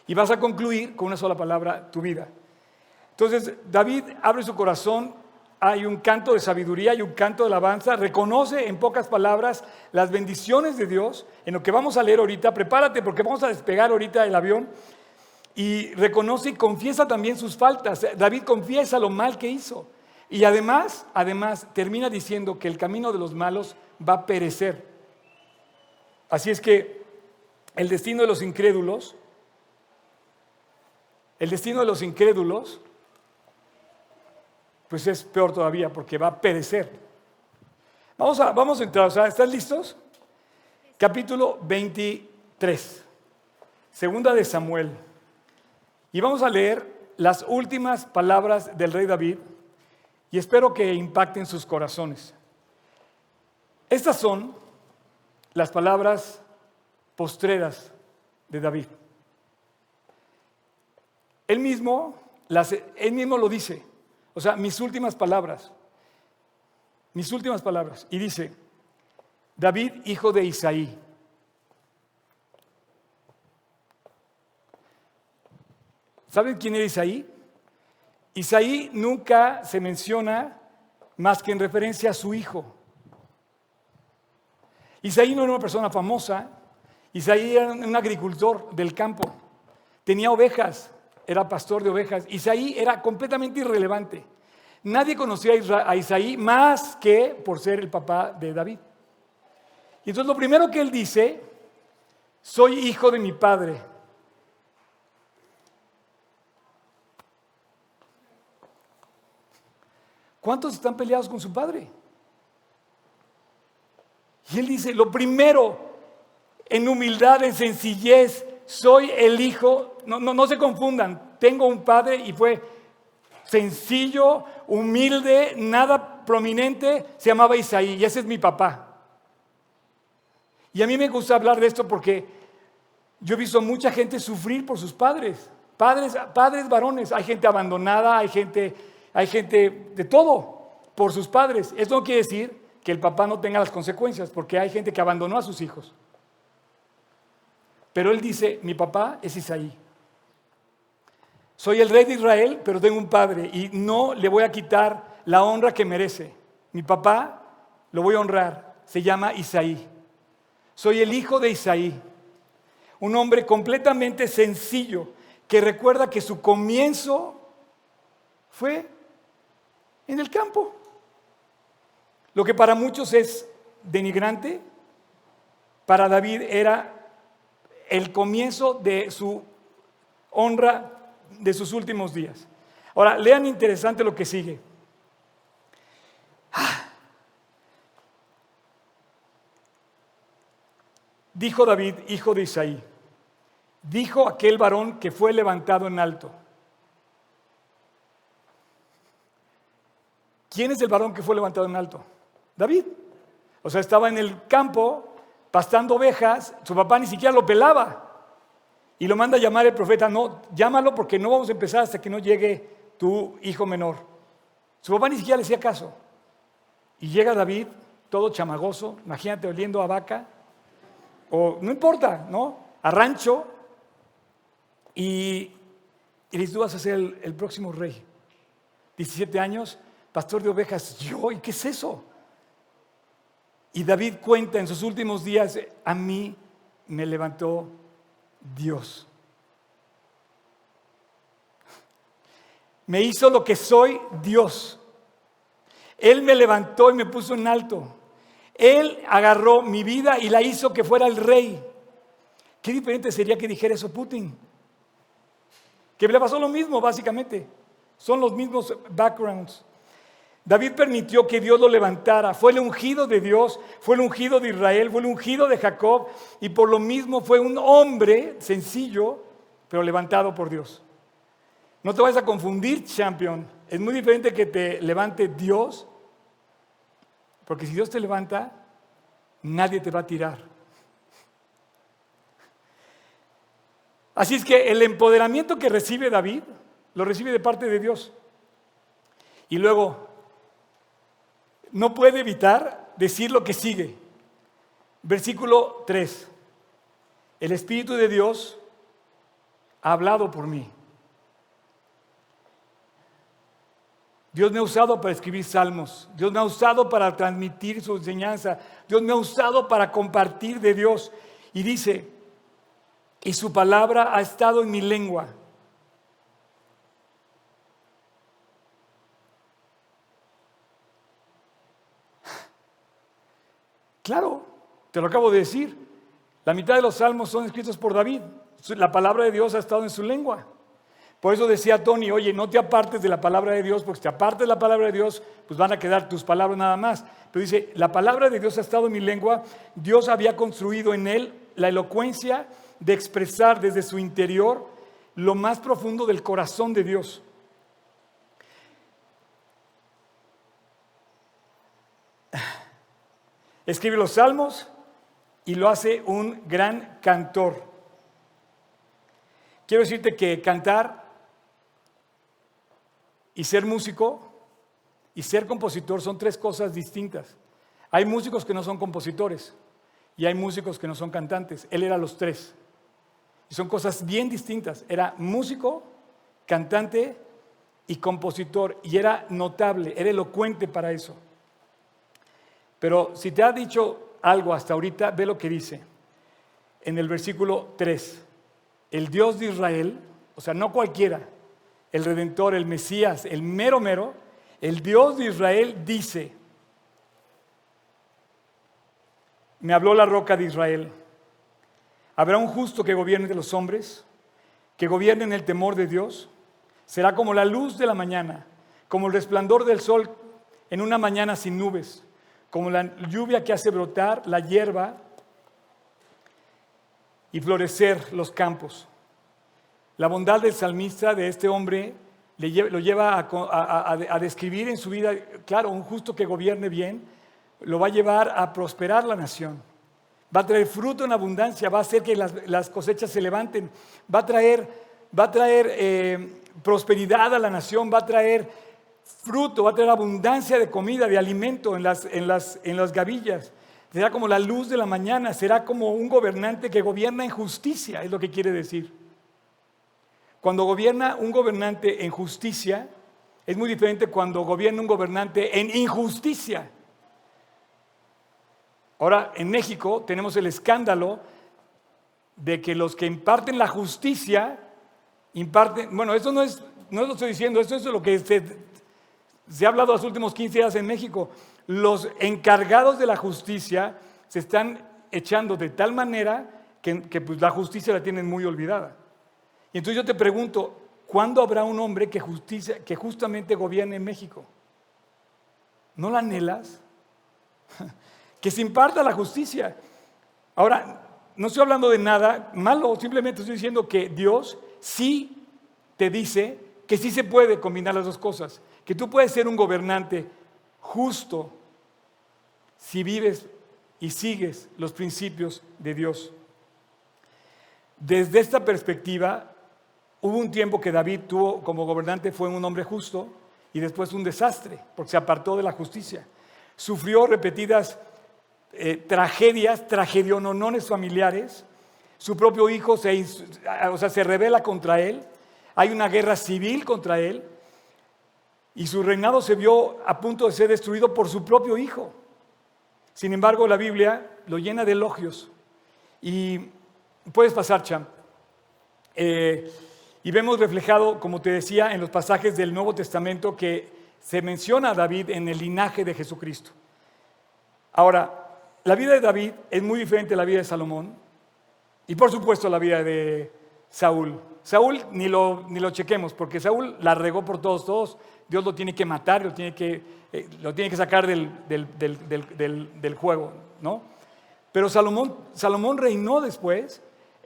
Y vas a concluir con una sola palabra tu vida. Entonces, David abre su corazón, hay un canto de sabiduría, hay un canto de alabanza, reconoce en pocas palabras las bendiciones de Dios, en lo que vamos a leer ahorita, prepárate porque vamos a despegar ahorita el avión, y reconoce y confiesa también sus faltas. David confiesa lo mal que hizo. Y además, además, termina diciendo que el camino de los malos va a perecer. Así es que el destino de los incrédulos, el destino de los incrédulos, pues es peor todavía porque va a perecer. Vamos a, vamos a entrar, o sea, ¿están listos? Capítulo 23, segunda de Samuel. Y vamos a leer las últimas palabras del rey David y espero que impacten sus corazones. Estas son las palabras postreras de David. Él mismo, las, él mismo lo dice. O sea, mis últimas palabras. Mis últimas palabras. Y dice, David, hijo de Isaí. ¿Saben quién era Isaí? Isaí nunca se menciona más que en referencia a su hijo. Isaí no era una persona famosa, Isaí era un agricultor del campo, tenía ovejas, era pastor de ovejas. Isaí era completamente irrelevante. Nadie conocía a Isaí más que por ser el papá de David. Y entonces lo primero que él dice, soy hijo de mi padre. ¿Cuántos están peleados con su padre? Y él dice, lo primero, en humildad, en sencillez, soy el hijo, no, no, no se confundan, tengo un padre y fue sencillo, humilde, nada prominente, se llamaba Isaí y ese es mi papá. Y a mí me gusta hablar de esto porque yo he visto mucha gente sufrir por sus padres, padres, padres varones, hay gente abandonada, hay gente, hay gente de todo por sus padres. Esto no quiere decir que el papá no tenga las consecuencias, porque hay gente que abandonó a sus hijos. Pero él dice, mi papá es Isaí. Soy el rey de Israel, pero tengo un padre y no le voy a quitar la honra que merece. Mi papá lo voy a honrar. Se llama Isaí. Soy el hijo de Isaí. Un hombre completamente sencillo que recuerda que su comienzo fue en el campo. Lo que para muchos es denigrante, para David era el comienzo de su honra de sus últimos días. Ahora, lean interesante lo que sigue. Ah. Dijo David, hijo de Isaí, dijo aquel varón que fue levantado en alto. ¿Quién es el varón que fue levantado en alto? David. O sea, estaba en el campo pastando ovejas, su papá ni siquiera lo pelaba. Y lo manda a llamar el profeta, no, llámalo porque no vamos a empezar hasta que no llegue tu hijo menor. Su papá ni siquiera le hacía caso. Y llega David, todo chamagoso, imagínate oliendo a vaca, o no importa, ¿no? A rancho, y, y dice, tú vas a ser el próximo rey. 17 años, pastor de ovejas, yo, ¿y qué es eso? Y David cuenta en sus últimos días, a mí me levantó Dios. Me hizo lo que soy Dios. Él me levantó y me puso en alto. Él agarró mi vida y la hizo que fuera el rey. Qué diferente sería que dijera eso Putin. Que le pasó lo mismo, básicamente. Son los mismos backgrounds. David permitió que Dios lo levantara. Fue el ungido de Dios, fue el ungido de Israel, fue el ungido de Jacob y por lo mismo fue un hombre sencillo, pero levantado por Dios. No te vayas a confundir, champion. Es muy diferente que te levante Dios, porque si Dios te levanta, nadie te va a tirar. Así es que el empoderamiento que recibe David lo recibe de parte de Dios. Y luego, no puede evitar decir lo que sigue. Versículo 3. El Espíritu de Dios ha hablado por mí. Dios me ha usado para escribir salmos. Dios me ha usado para transmitir su enseñanza. Dios me ha usado para compartir de Dios. Y dice, y su palabra ha estado en mi lengua. Claro, te lo acabo de decir. La mitad de los salmos son escritos por David. La palabra de Dios ha estado en su lengua. Por eso decía Tony, oye, no te apartes de la palabra de Dios, porque si te apartes de la palabra de Dios, pues van a quedar tus palabras nada más. Pero dice, la palabra de Dios ha estado en mi lengua, Dios había construido en él la elocuencia de expresar desde su interior lo más profundo del corazón de Dios. Escribe los salmos y lo hace un gran cantor. Quiero decirte que cantar y ser músico y ser compositor son tres cosas distintas. Hay músicos que no son compositores y hay músicos que no son cantantes. Él era los tres. Y son cosas bien distintas. Era músico, cantante y compositor. Y era notable, era elocuente para eso. Pero si te ha dicho algo hasta ahorita, ve lo que dice en el versículo 3. El Dios de Israel, o sea, no cualquiera, el Redentor, el Mesías, el mero mero, el Dios de Israel dice, me habló la roca de Israel, habrá un justo que gobierne de los hombres, que gobierne en el temor de Dios, será como la luz de la mañana, como el resplandor del sol en una mañana sin nubes como la lluvia que hace brotar la hierba y florecer los campos. La bondad del salmista, de este hombre, lo lleva a, describir en su vida, claro, un justo que gobierne bien, lo va a llevar a prosperar la nación. Va a traer fruto en abundancia, va a hacer que las, cosechas se levanten, va a traer, va a traer eh, prosperidad a la nación, va a traer fruto, va a tener abundancia de comida, de alimento en las, en las, en las gavillas. Será como la luz de la mañana, será como un gobernante que gobierna en justicia, es lo que quiere decir. Cuando gobierna un gobernante en justicia, es muy diferente cuando gobierna un gobernante en injusticia. Ahora, en México tenemos el escándalo de que los que imparten la justicia, imparten, bueno, eso no es, no lo estoy diciendo, esto es lo que se se ha hablado los últimos 15 días en México. Los encargados de la justicia se están echando de tal manera que, pues, la justicia la tienen muy olvidada. Y entonces yo te pregunto, ¿cuándo habrá un hombre que, justicia, que justamente gobierne en México? ¿No la anhelas? que se imparta la justicia. Ahora, no estoy hablando de nada malo, simplemente estoy diciendo que Dios sí te dice que sí se puede combinar las dos cosas que tú puedes ser un gobernante justo si vives y sigues los principios de Dios. Desde esta perspectiva, hubo un tiempo que David tuvo como gobernante, fue un hombre justo y después un desastre, porque se apartó de la justicia. Sufrió repetidas eh, tragedias, tragediononones familiares. Su propio hijo se, o sea, se revela contra él. Hay una guerra civil contra él y su reinado se vio a punto de ser destruido por su propio hijo. Sin embargo, la Biblia lo llena de elogios. Y puedes pasar, Champ. Eh, y vemos reflejado, como te decía, en los pasajes del Nuevo Testamento que se menciona a David en el linaje de Jesucristo. Ahora, la vida de David es muy diferente a la vida de Salomón y por supuesto la vida de Saúl. Saúl ni lo, ni lo chequemos porque Saúl la regó por todos, todos. Dios lo tiene que matar, lo tiene que, eh, lo tiene que sacar del, del, juego, ¿no? Pero Salomón, Salomón reinó después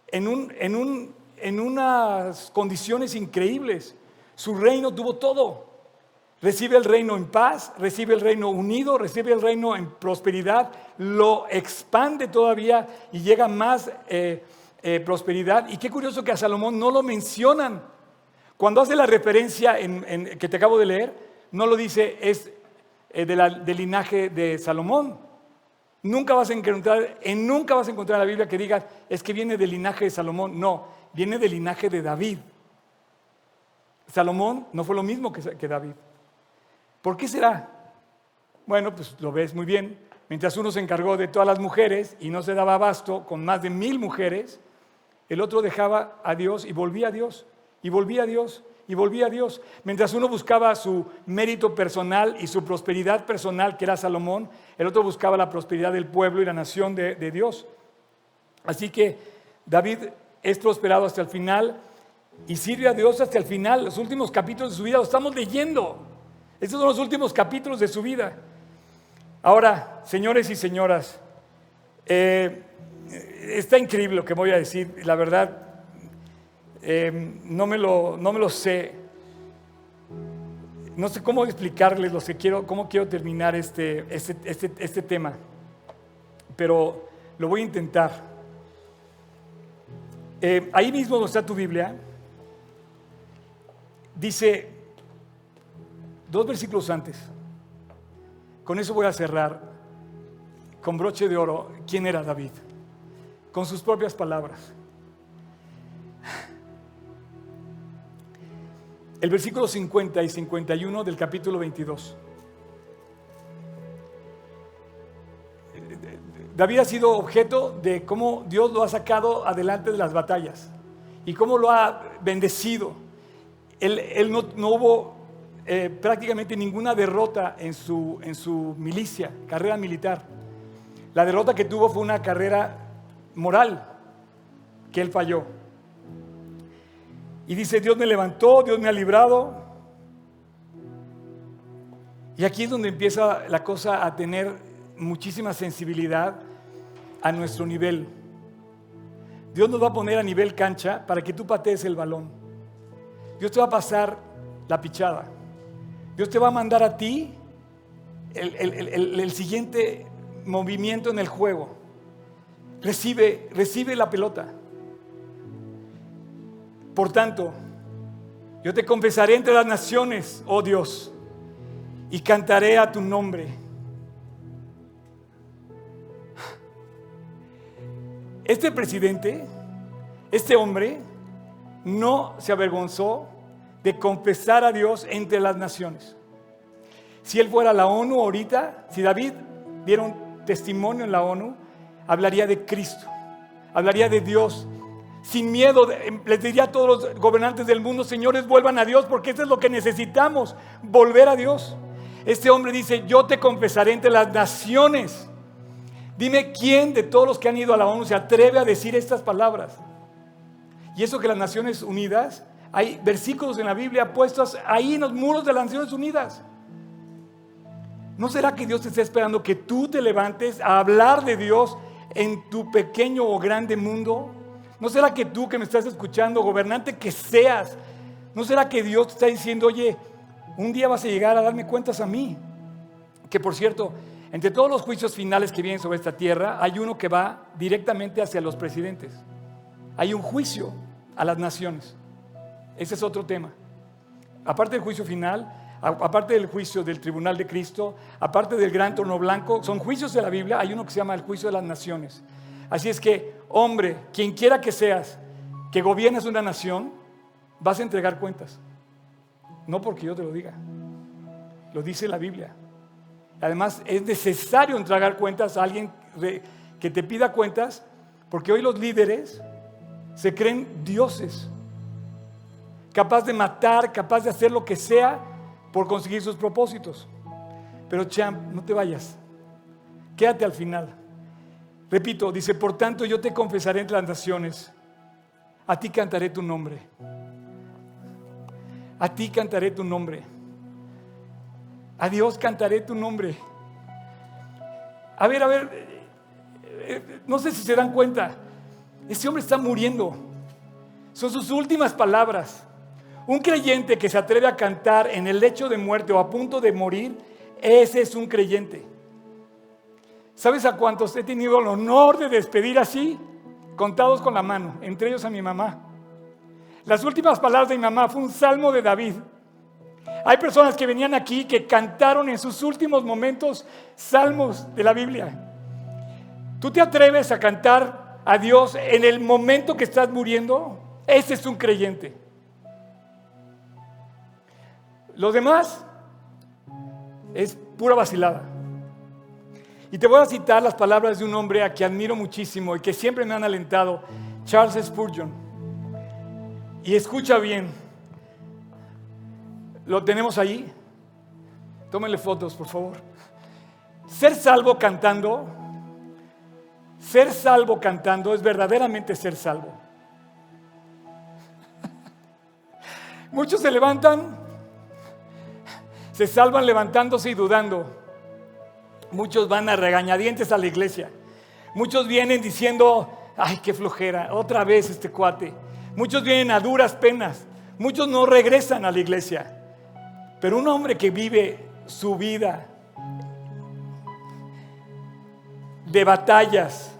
en, un, en, un, en unas condiciones increíbles. Su reino tuvo todo. Recibe el reino en paz, recibe el reino unido, recibe el reino en prosperidad, lo expande todavía y llega más eh, eh, prosperidad. Y qué curioso que a Salomón no lo mencionan. Cuando hace la referencia en, que te acabo de leer, no lo dice, es eh, del linaje de Salomón. Nunca vas a encontrar, en nunca vas a encontrar en la Biblia que digas, es que viene del linaje de Salomón. No, viene del linaje de David. Salomón no fue lo mismo que David. ¿Por qué será? Bueno, pues lo ves muy bien. Mientras uno se encargó de todas las mujeres y no se daba abasto con más de mil mujeres, el otro dejaba a Dios y volvía a Dios, y volvía a Dios, y volvía a Dios. Mientras uno buscaba su mérito personal y su prosperidad personal, que era Salomón, el otro buscaba la prosperidad del pueblo y la nación de, de Dios. Así que David es prosperado hasta el final y sirve a Dios hasta el final. Los últimos capítulos de su vida los estamos leyendo. Estos son los últimos capítulos de su vida. Ahora, señores y señoras, eh, está increíble lo que voy a decir. La verdad, eh, no, me lo, no me lo sé. No sé cómo explicarles lo que quiero, cómo quiero terminar este, este, este, este tema, pero lo voy a intentar. Eh, ahí mismo donde está tu Biblia, dice Dos versículos antes. Con eso voy a cerrar con broche de oro quién era David, con sus propias palabras. El versículo 50 y 51 del capítulo 22. David ha sido objeto de cómo Dios lo ha sacado adelante de las batallas y cómo lo ha bendecido. Él, no, hubo eh, prácticamente ninguna derrota en su, en su milicia, carrera militar. La derrota que tuvo fue una carrera moral que él falló. Y dice, Dios me levantó, Dios me ha librado. Y aquí es donde empieza la cosa a tener muchísima sensibilidad a nuestro nivel. Dios nos va a poner a nivel cancha para que tú patees el balón. Dios te va a pasar la pichada. Dios te va a mandar a ti el, siguiente movimiento en el juego. Recibe, recibe la pelota. Por tanto, yo te confesaré entre las naciones, oh Dios, y cantaré a tu nombre. Este presidente, este hombre, no se avergonzó de confesar a Dios entre las naciones. Si él fuera la ONU ahorita, si David diera un testimonio en la ONU, hablaría de Cristo, hablaría de Dios. Sin miedo, les diría a todos los gobernantes del mundo, señores, vuelvan a Dios, porque eso es lo que necesitamos, volver a Dios. Este hombre dice, yo te confesaré entre las naciones. Dime quién de todos los que han ido a la ONU se atreve a decir estas palabras. Y eso que las Naciones Unidas hay versículos en la Biblia puestos ahí en los muros de las Naciones Unidas. ¿No será que Dios te está esperando que tú te levantes a hablar de Dios en tu pequeño o grande mundo? ¿No será que tú que me estás escuchando, gobernante que seas, no será que Dios te está diciendo, oye, un día vas a llegar a darme cuentas a mí? Que por cierto, entre todos los juicios finales que vienen sobre esta tierra, hay uno que va directamente hacia los presidentes. Hay un juicio a las naciones. Ese es otro tema. Aparte del juicio final, aparte del juicio del tribunal de Cristo, aparte del gran trono blanco, son juicios de la Biblia, hay uno que se llama el juicio de las naciones. Así es que, hombre, quien quiera que seas, que gobiernes una nación, vas a entregar cuentas. No porque yo te lo diga, lo dice la Biblia. Además, es necesario entregar cuentas a alguien que te pida cuentas, porque hoy los líderes se creen dioses capaz de matar, capaz de hacer lo que sea por conseguir sus propósitos. Pero champ, no te vayas. Quédate al final. Repito, dice, por tanto yo te confesaré entre las naciones. A ti cantaré tu nombre. A ti cantaré tu nombre. A Dios cantaré tu nombre. A ver, a ver, eh, eh, no sé si se dan cuenta. Ese hombre está muriendo. Son sus últimas palabras. Un creyente que se atreve a cantar en el lecho de muerte o a punto de morir, ese es un creyente. ¿Sabes a cuántos he tenido el honor de despedir así? Contados con la mano, entre ellos a mi mamá. Las últimas palabras de mi mamá fue un salmo de David. Hay personas que venían aquí que cantaron en sus últimos momentos salmos de la Biblia. ¿Tú te atreves a cantar a Dios en el momento que estás muriendo? Ese es un creyente. Lo demás es pura vacilada. Y te voy a citar las palabras de un hombre a quien admiro muchísimo y que siempre me han alentado, Charles Spurgeon. Y escucha bien, lo tenemos ahí. Tómenle fotos, por favor. Ser salvo cantando, ser salvo cantando es verdaderamente ser salvo. Muchos se levantan, se salvan levantándose y dudando. Muchos van a regañadientes a la iglesia. Muchos vienen diciendo, ay, qué flojera, otra vez este cuate. Muchos vienen a duras penas. Muchos no regresan a la iglesia. Pero un hombre que vive su vida de batallas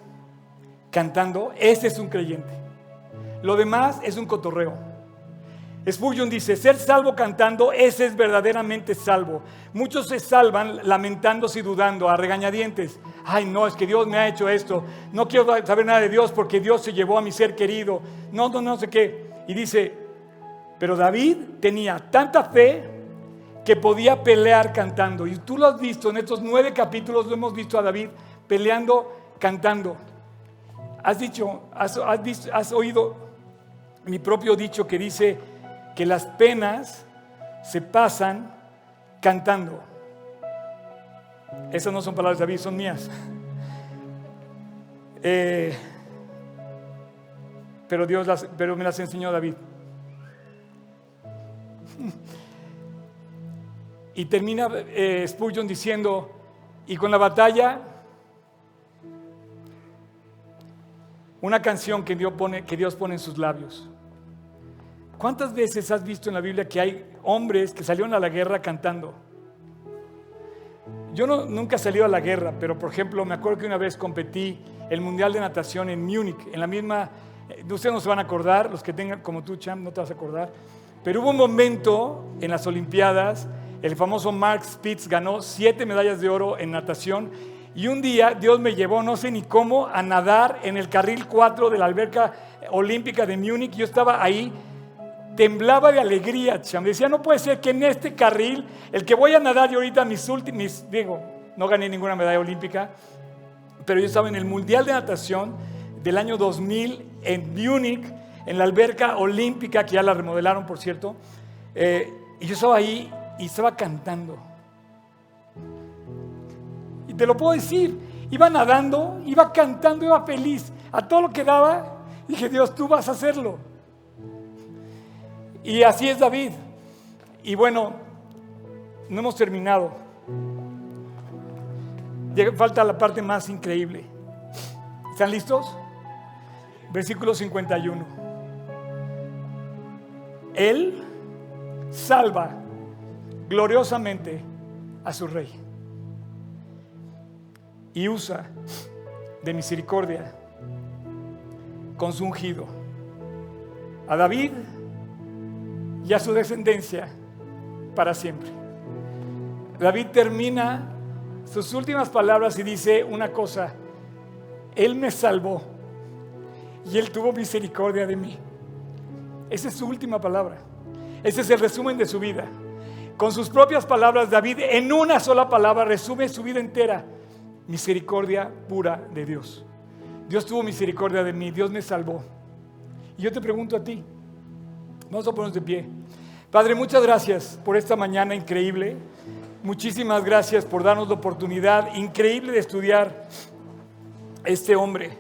cantando, ese es un creyente. Lo demás es un cotorreo. Spurgeon dice, ser salvo cantando, ese es verdaderamente salvo. Muchos se salvan lamentándose y dudando, a regañadientes. Ay, no, es que Dios me ha hecho esto. No quiero saber nada de Dios porque Dios se llevó a mi ser querido. No, no, no sé qué. Y dice, pero David tenía tanta fe que podía pelear cantando. Y tú lo has visto en estos nueve capítulos, lo hemos visto a David peleando, cantando. Has dicho, has, has oído mi propio dicho que dice, que las penas se pasan cantando. Esas no son palabras de David, son mías. Eh, pero Dios las, pero me las enseñó David. Y termina eh, Spurgeon diciendo, y con la batalla, una canción que Dios pone, que Dios pone en sus labios. ¿Cuántas veces has visto en la Biblia que hay hombres que salieron a la guerra cantando? Yo no, nunca he salido a la guerra, pero por ejemplo me acuerdo que una vez competí el Mundial de Natación en Múnich, en la misma, eh, ustedes no se van a acordar, los que tengan como tú, Cham, no te vas a acordar, pero hubo un momento en las Olimpiadas, el famoso Mark Spitz ganó siete medallas de oro en natación y un día Dios me llevó, no sé ni cómo, a nadar en el carril 4 de la alberca olímpica de Múnich. Yo estaba ahí temblaba de alegría, cham. Decía, no puede ser que en este carril, el que voy a nadar yo ahorita, mis últimos, digo, no gané ninguna medalla olímpica, pero yo estaba en el Mundial de Natación del año 2000 en Múnich, en la alberca olímpica, que ya la remodelaron, por cierto, eh, y yo estaba ahí y estaba cantando. Y te lo puedo decir, iba nadando, iba cantando, iba feliz, a todo lo que daba, dije, Dios, tú vas a hacerlo. Y así es David. Y bueno, no hemos terminado. Falta la parte más increíble. ¿Están listos? Versículo 51. Él salva gloriosamente a su rey y usa de misericordia con su ungido. A David y a su descendencia para siempre. David termina sus últimas palabras y dice una cosa, Él me salvó y Él tuvo misericordia de mí. Esa es su última palabra. Ese es el resumen de su vida. Con sus propias palabras, David en una sola palabra resume su vida entera. Misericordia pura de Dios. Dios tuvo misericordia de mí, Dios me salvó. Y yo te pregunto a ti, Vamos a ponernos de pie. Padre, muchas gracias por esta mañana increíble. Muchísimas gracias por darnos la oportunidad increíble de estudiar este hombre.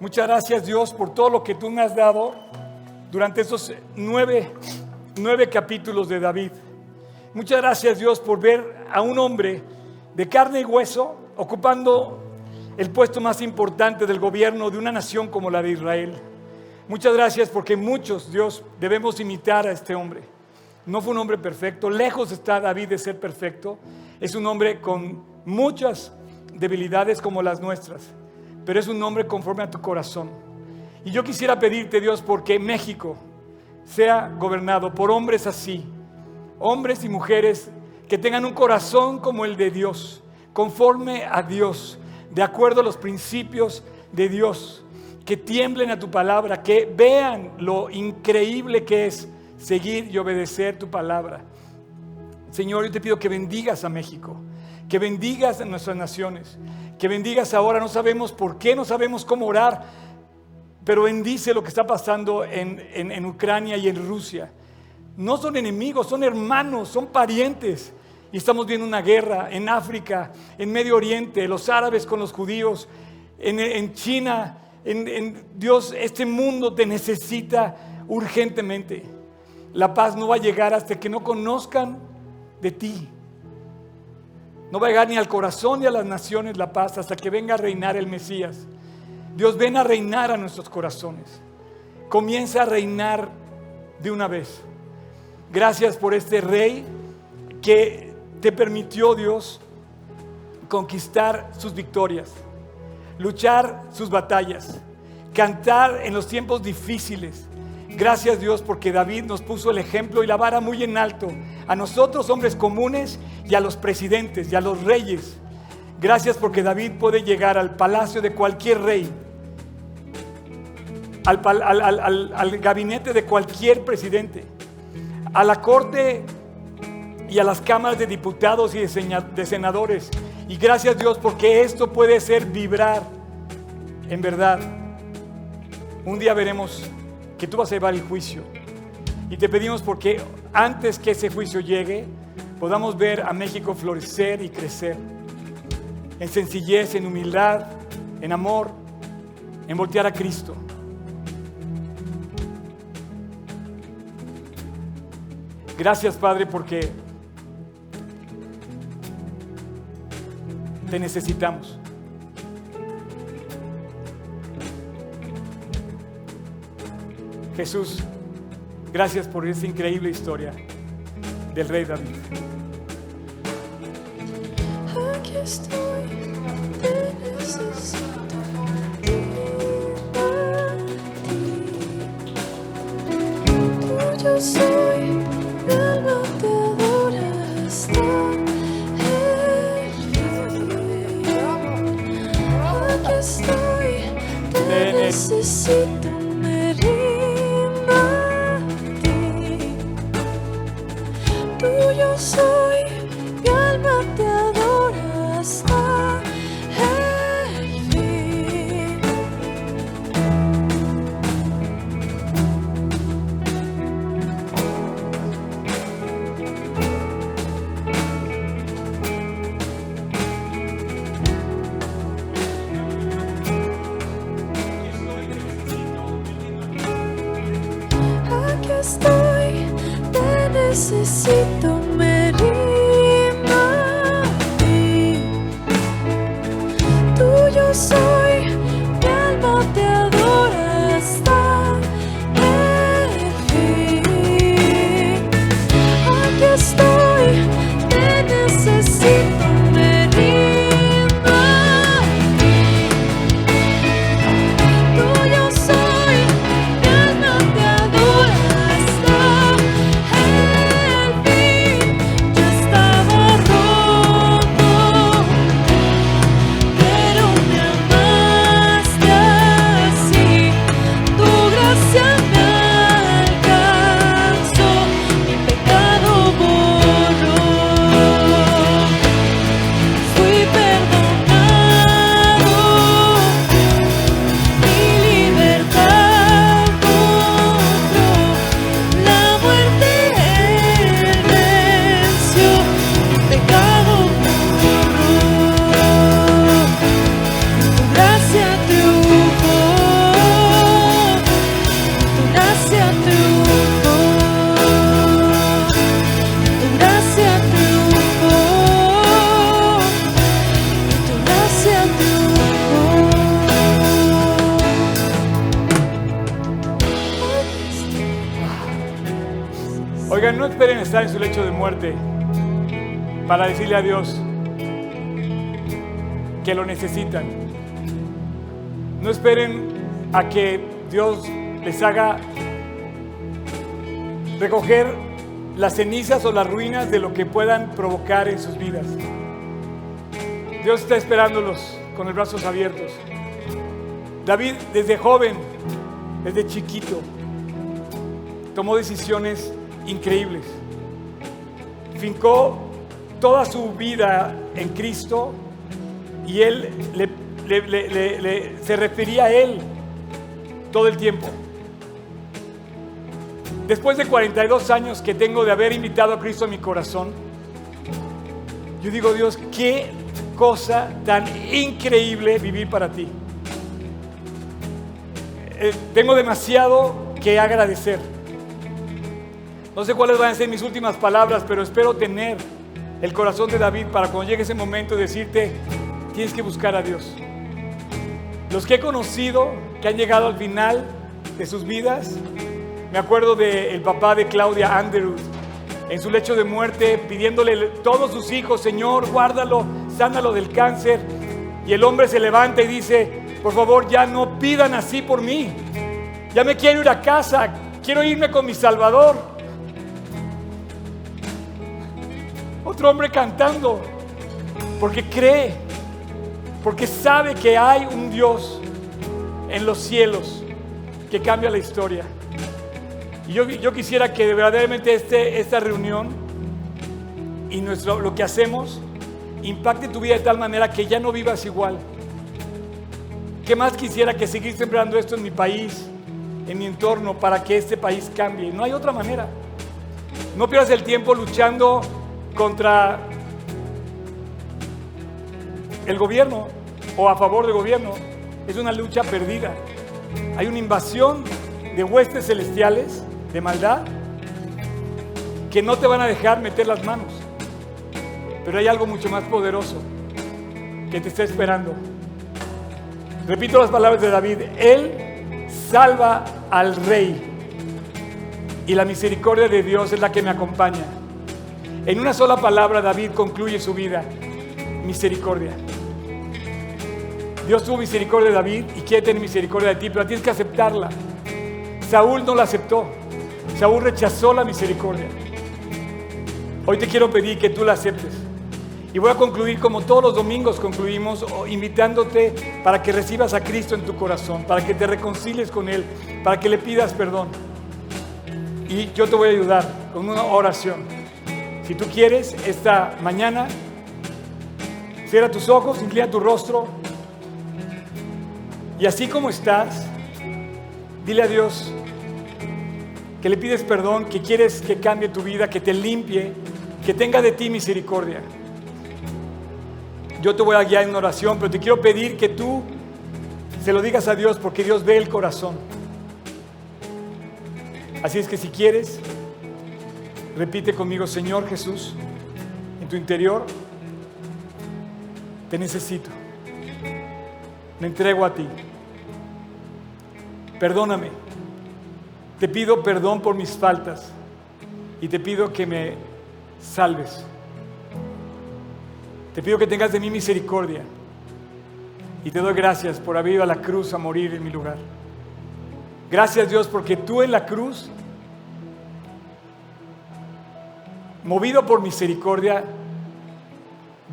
Muchas gracias Dios por todo lo que tú me has dado durante estos nueve, nueve capítulos de David. Muchas gracias Dios por ver a un hombre de carne y hueso ocupando el puesto más importante del gobierno de una nación como la de Israel. Muchas gracias porque muchos, Dios, debemos imitar a este hombre. No fue un hombre perfecto, lejos está David de ser perfecto. Es un hombre con muchas debilidades como las nuestras, pero es un hombre conforme a tu corazón. Y yo quisiera pedirte, Dios, porque México sea gobernado por hombres así, hombres y mujeres que tengan un corazón como el de Dios, conforme a Dios, de acuerdo a los principios de Dios, que tiemblen a tu palabra, que vean lo increíble que es seguir y obedecer tu palabra. Señor, yo te pido que bendigas a México, que bendigas a nuestras naciones, que bendigas ahora, no sabemos por qué, no sabemos cómo orar, pero bendice lo que está pasando en, en Ucrania y en Rusia. No son enemigos, son hermanos, son parientes. Y estamos viendo una guerra en África, en Medio Oriente, los árabes con los judíos, en, en China, en, Dios, este mundo te necesita urgentemente. La paz no va a llegar hasta que no conozcan de ti. No va a llegar ni al corazón ni a las naciones la paz hasta que venga a reinar el Mesías. Dios ven a reinar a nuestros corazones. Comienza a reinar de una vez. Gracias por este rey que te permitió Dios conquistar sus victorias, luchar sus batallas, cantar en los tiempos difíciles, Gracias Dios porque David nos puso el ejemplo y la vara muy en alto a nosotros hombres comunes y a los presidentes y a los reyes. Gracias porque David puede llegar al palacio de cualquier rey, al, gabinete de cualquier presidente, a la corte y a las cámaras de diputados y de senadores. Y gracias Dios porque esto puede ser vibrar en verdad. Un día veremos que tú vas a llevar el juicio. Y te pedimos porque antes que ese juicio llegue, podamos ver a México florecer y crecer. En sencillez, en humildad, en amor, en voltear a Cristo. Gracias Padre porque te necesitamos. Jesús, gracias por esa increíble historia del rey David. Aquí estoy. Para decirle a Dios que lo necesitan. No esperen a que Dios les haga recoger las cenizas o las ruinas de lo que puedan provocar en sus vidas. Dios está esperándolos con los brazos abiertos. David desde joven, desde chiquito, tomó decisiones increíbles. Fincó toda su vida en Cristo y él le- se refería a él todo el tiempo. Después de 42 años que tengo de haber invitado a Cristo a mi corazón, yo digo, Dios, qué cosa tan increíble vivir para ti. Eh, tengo demasiado que agradecer. No sé cuáles van a ser mis últimas palabras, pero espero tener el corazón de David para cuando llegue ese momento decirte, tienes que buscar a Dios. Los que he conocido, que han llegado al final de sus vidas, me acuerdo del papá de Claudia Andrews, en su lecho de muerte, pidiéndole a todos sus hijos, Señor, guárdalo, sánalo del cáncer. Y el hombre se levanta y dice, por favor, ya no pidan así por mí. Ya me quiero ir a casa, quiero irme con mi Salvador. Otro hombre cantando, porque cree, porque sabe que hay un Dios en los cielos que cambia la historia. Y yo, yo quisiera que verdaderamente este, esta reunión y nuestro, lo que hacemos impacte tu vida de tal manera que ya no vivas igual. ¿Qué más quisiera que seguir sembrando esto en mi país, en mi entorno, para que este país cambie? No hay otra manera. No pierdas el tiempo luchando contra el gobierno o a favor del gobierno. Es una lucha perdida. Hay una invasión de huestes celestiales de maldad que no te van a dejar meter las manos. Pero hay algo mucho más poderoso que te está esperando. Repito las palabras de David. Él salva al rey. Y la misericordia de Dios es la que me acompaña. En una sola palabra David concluye su vida. Misericordia. Dios tuvo misericordia de David y quiere tener misericordia de ti, pero tienes que aceptarla. Saúl no la aceptó. Saúl rechazó la misericordia. Hoy te quiero pedir que tú la aceptes. Y voy a concluir como todos los domingos concluimos, invitándote para que recibas a Cristo en tu corazón, para que te reconcilies con Él, para que le pidas perdón. Y yo te voy a ayudar con una oración. Si tú quieres, esta mañana, cierra tus ojos, inclina tu rostro. Y así como estás, dile a Dios que le pides perdón, que quieres que cambie tu vida, que te limpie, que tenga de ti misericordia. Yo te voy a guiar en oración, pero te quiero pedir que tú se lo digas a Dios porque Dios ve el corazón. Así es que si quieres, repite conmigo, Señor Jesús, en tu interior, te necesito. Me entrego a ti. Perdóname. Te pido perdón por mis faltas y te pido que me salves. Te pido que tengas de mí misericordia y te doy gracias por haber ido a la cruz a morir en mi lugar. Gracias Dios porque tú en la cruz, movido por misericordia,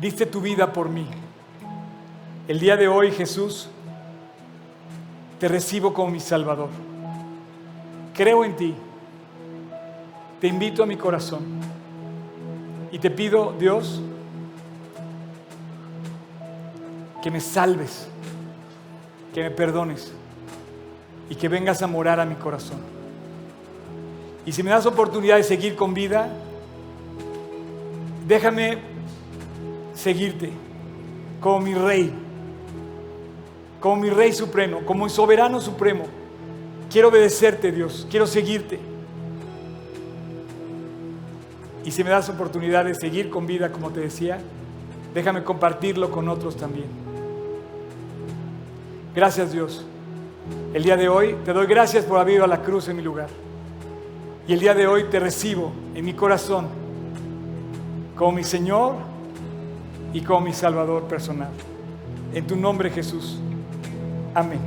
diste tu vida por mí. El día de hoy Jesús, te recibo como mi Salvador. Creo en ti. Te invito a mi corazón. Y te pido, Dios, que me salves, que me perdones y que vengas a morar a mi corazón. Y si me das oportunidad de seguir con vida, déjame seguirte como mi rey, como mi rey supremo, como mi soberano supremo. Quiero obedecerte, Dios, quiero seguirte. Y si me das oportunidad de seguir con vida, como te decía, déjame compartirlo con otros también. Gracias Dios. El día de hoy te doy gracias por haber ido a la cruz en mi lugar. Y el día de hoy te recibo en mi corazón con mi Señor y con mi Salvador personal. En tu nombre Jesús. Amén.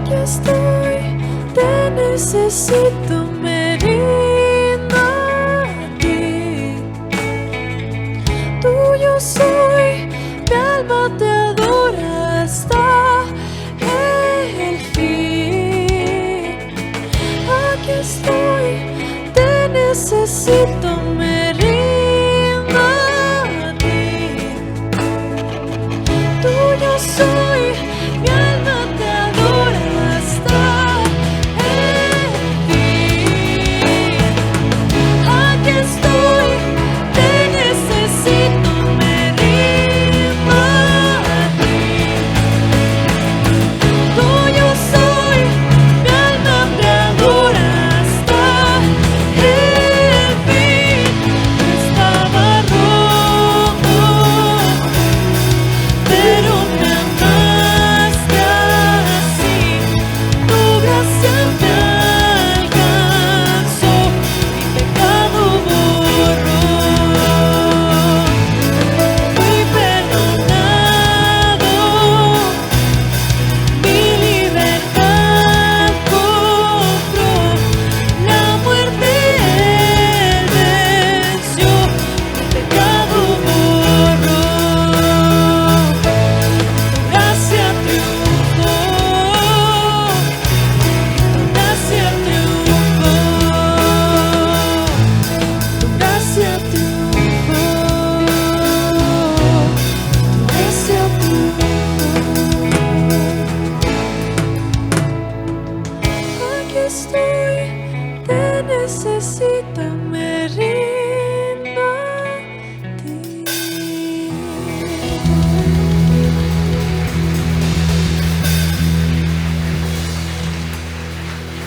Aquí estoy, te necesito, me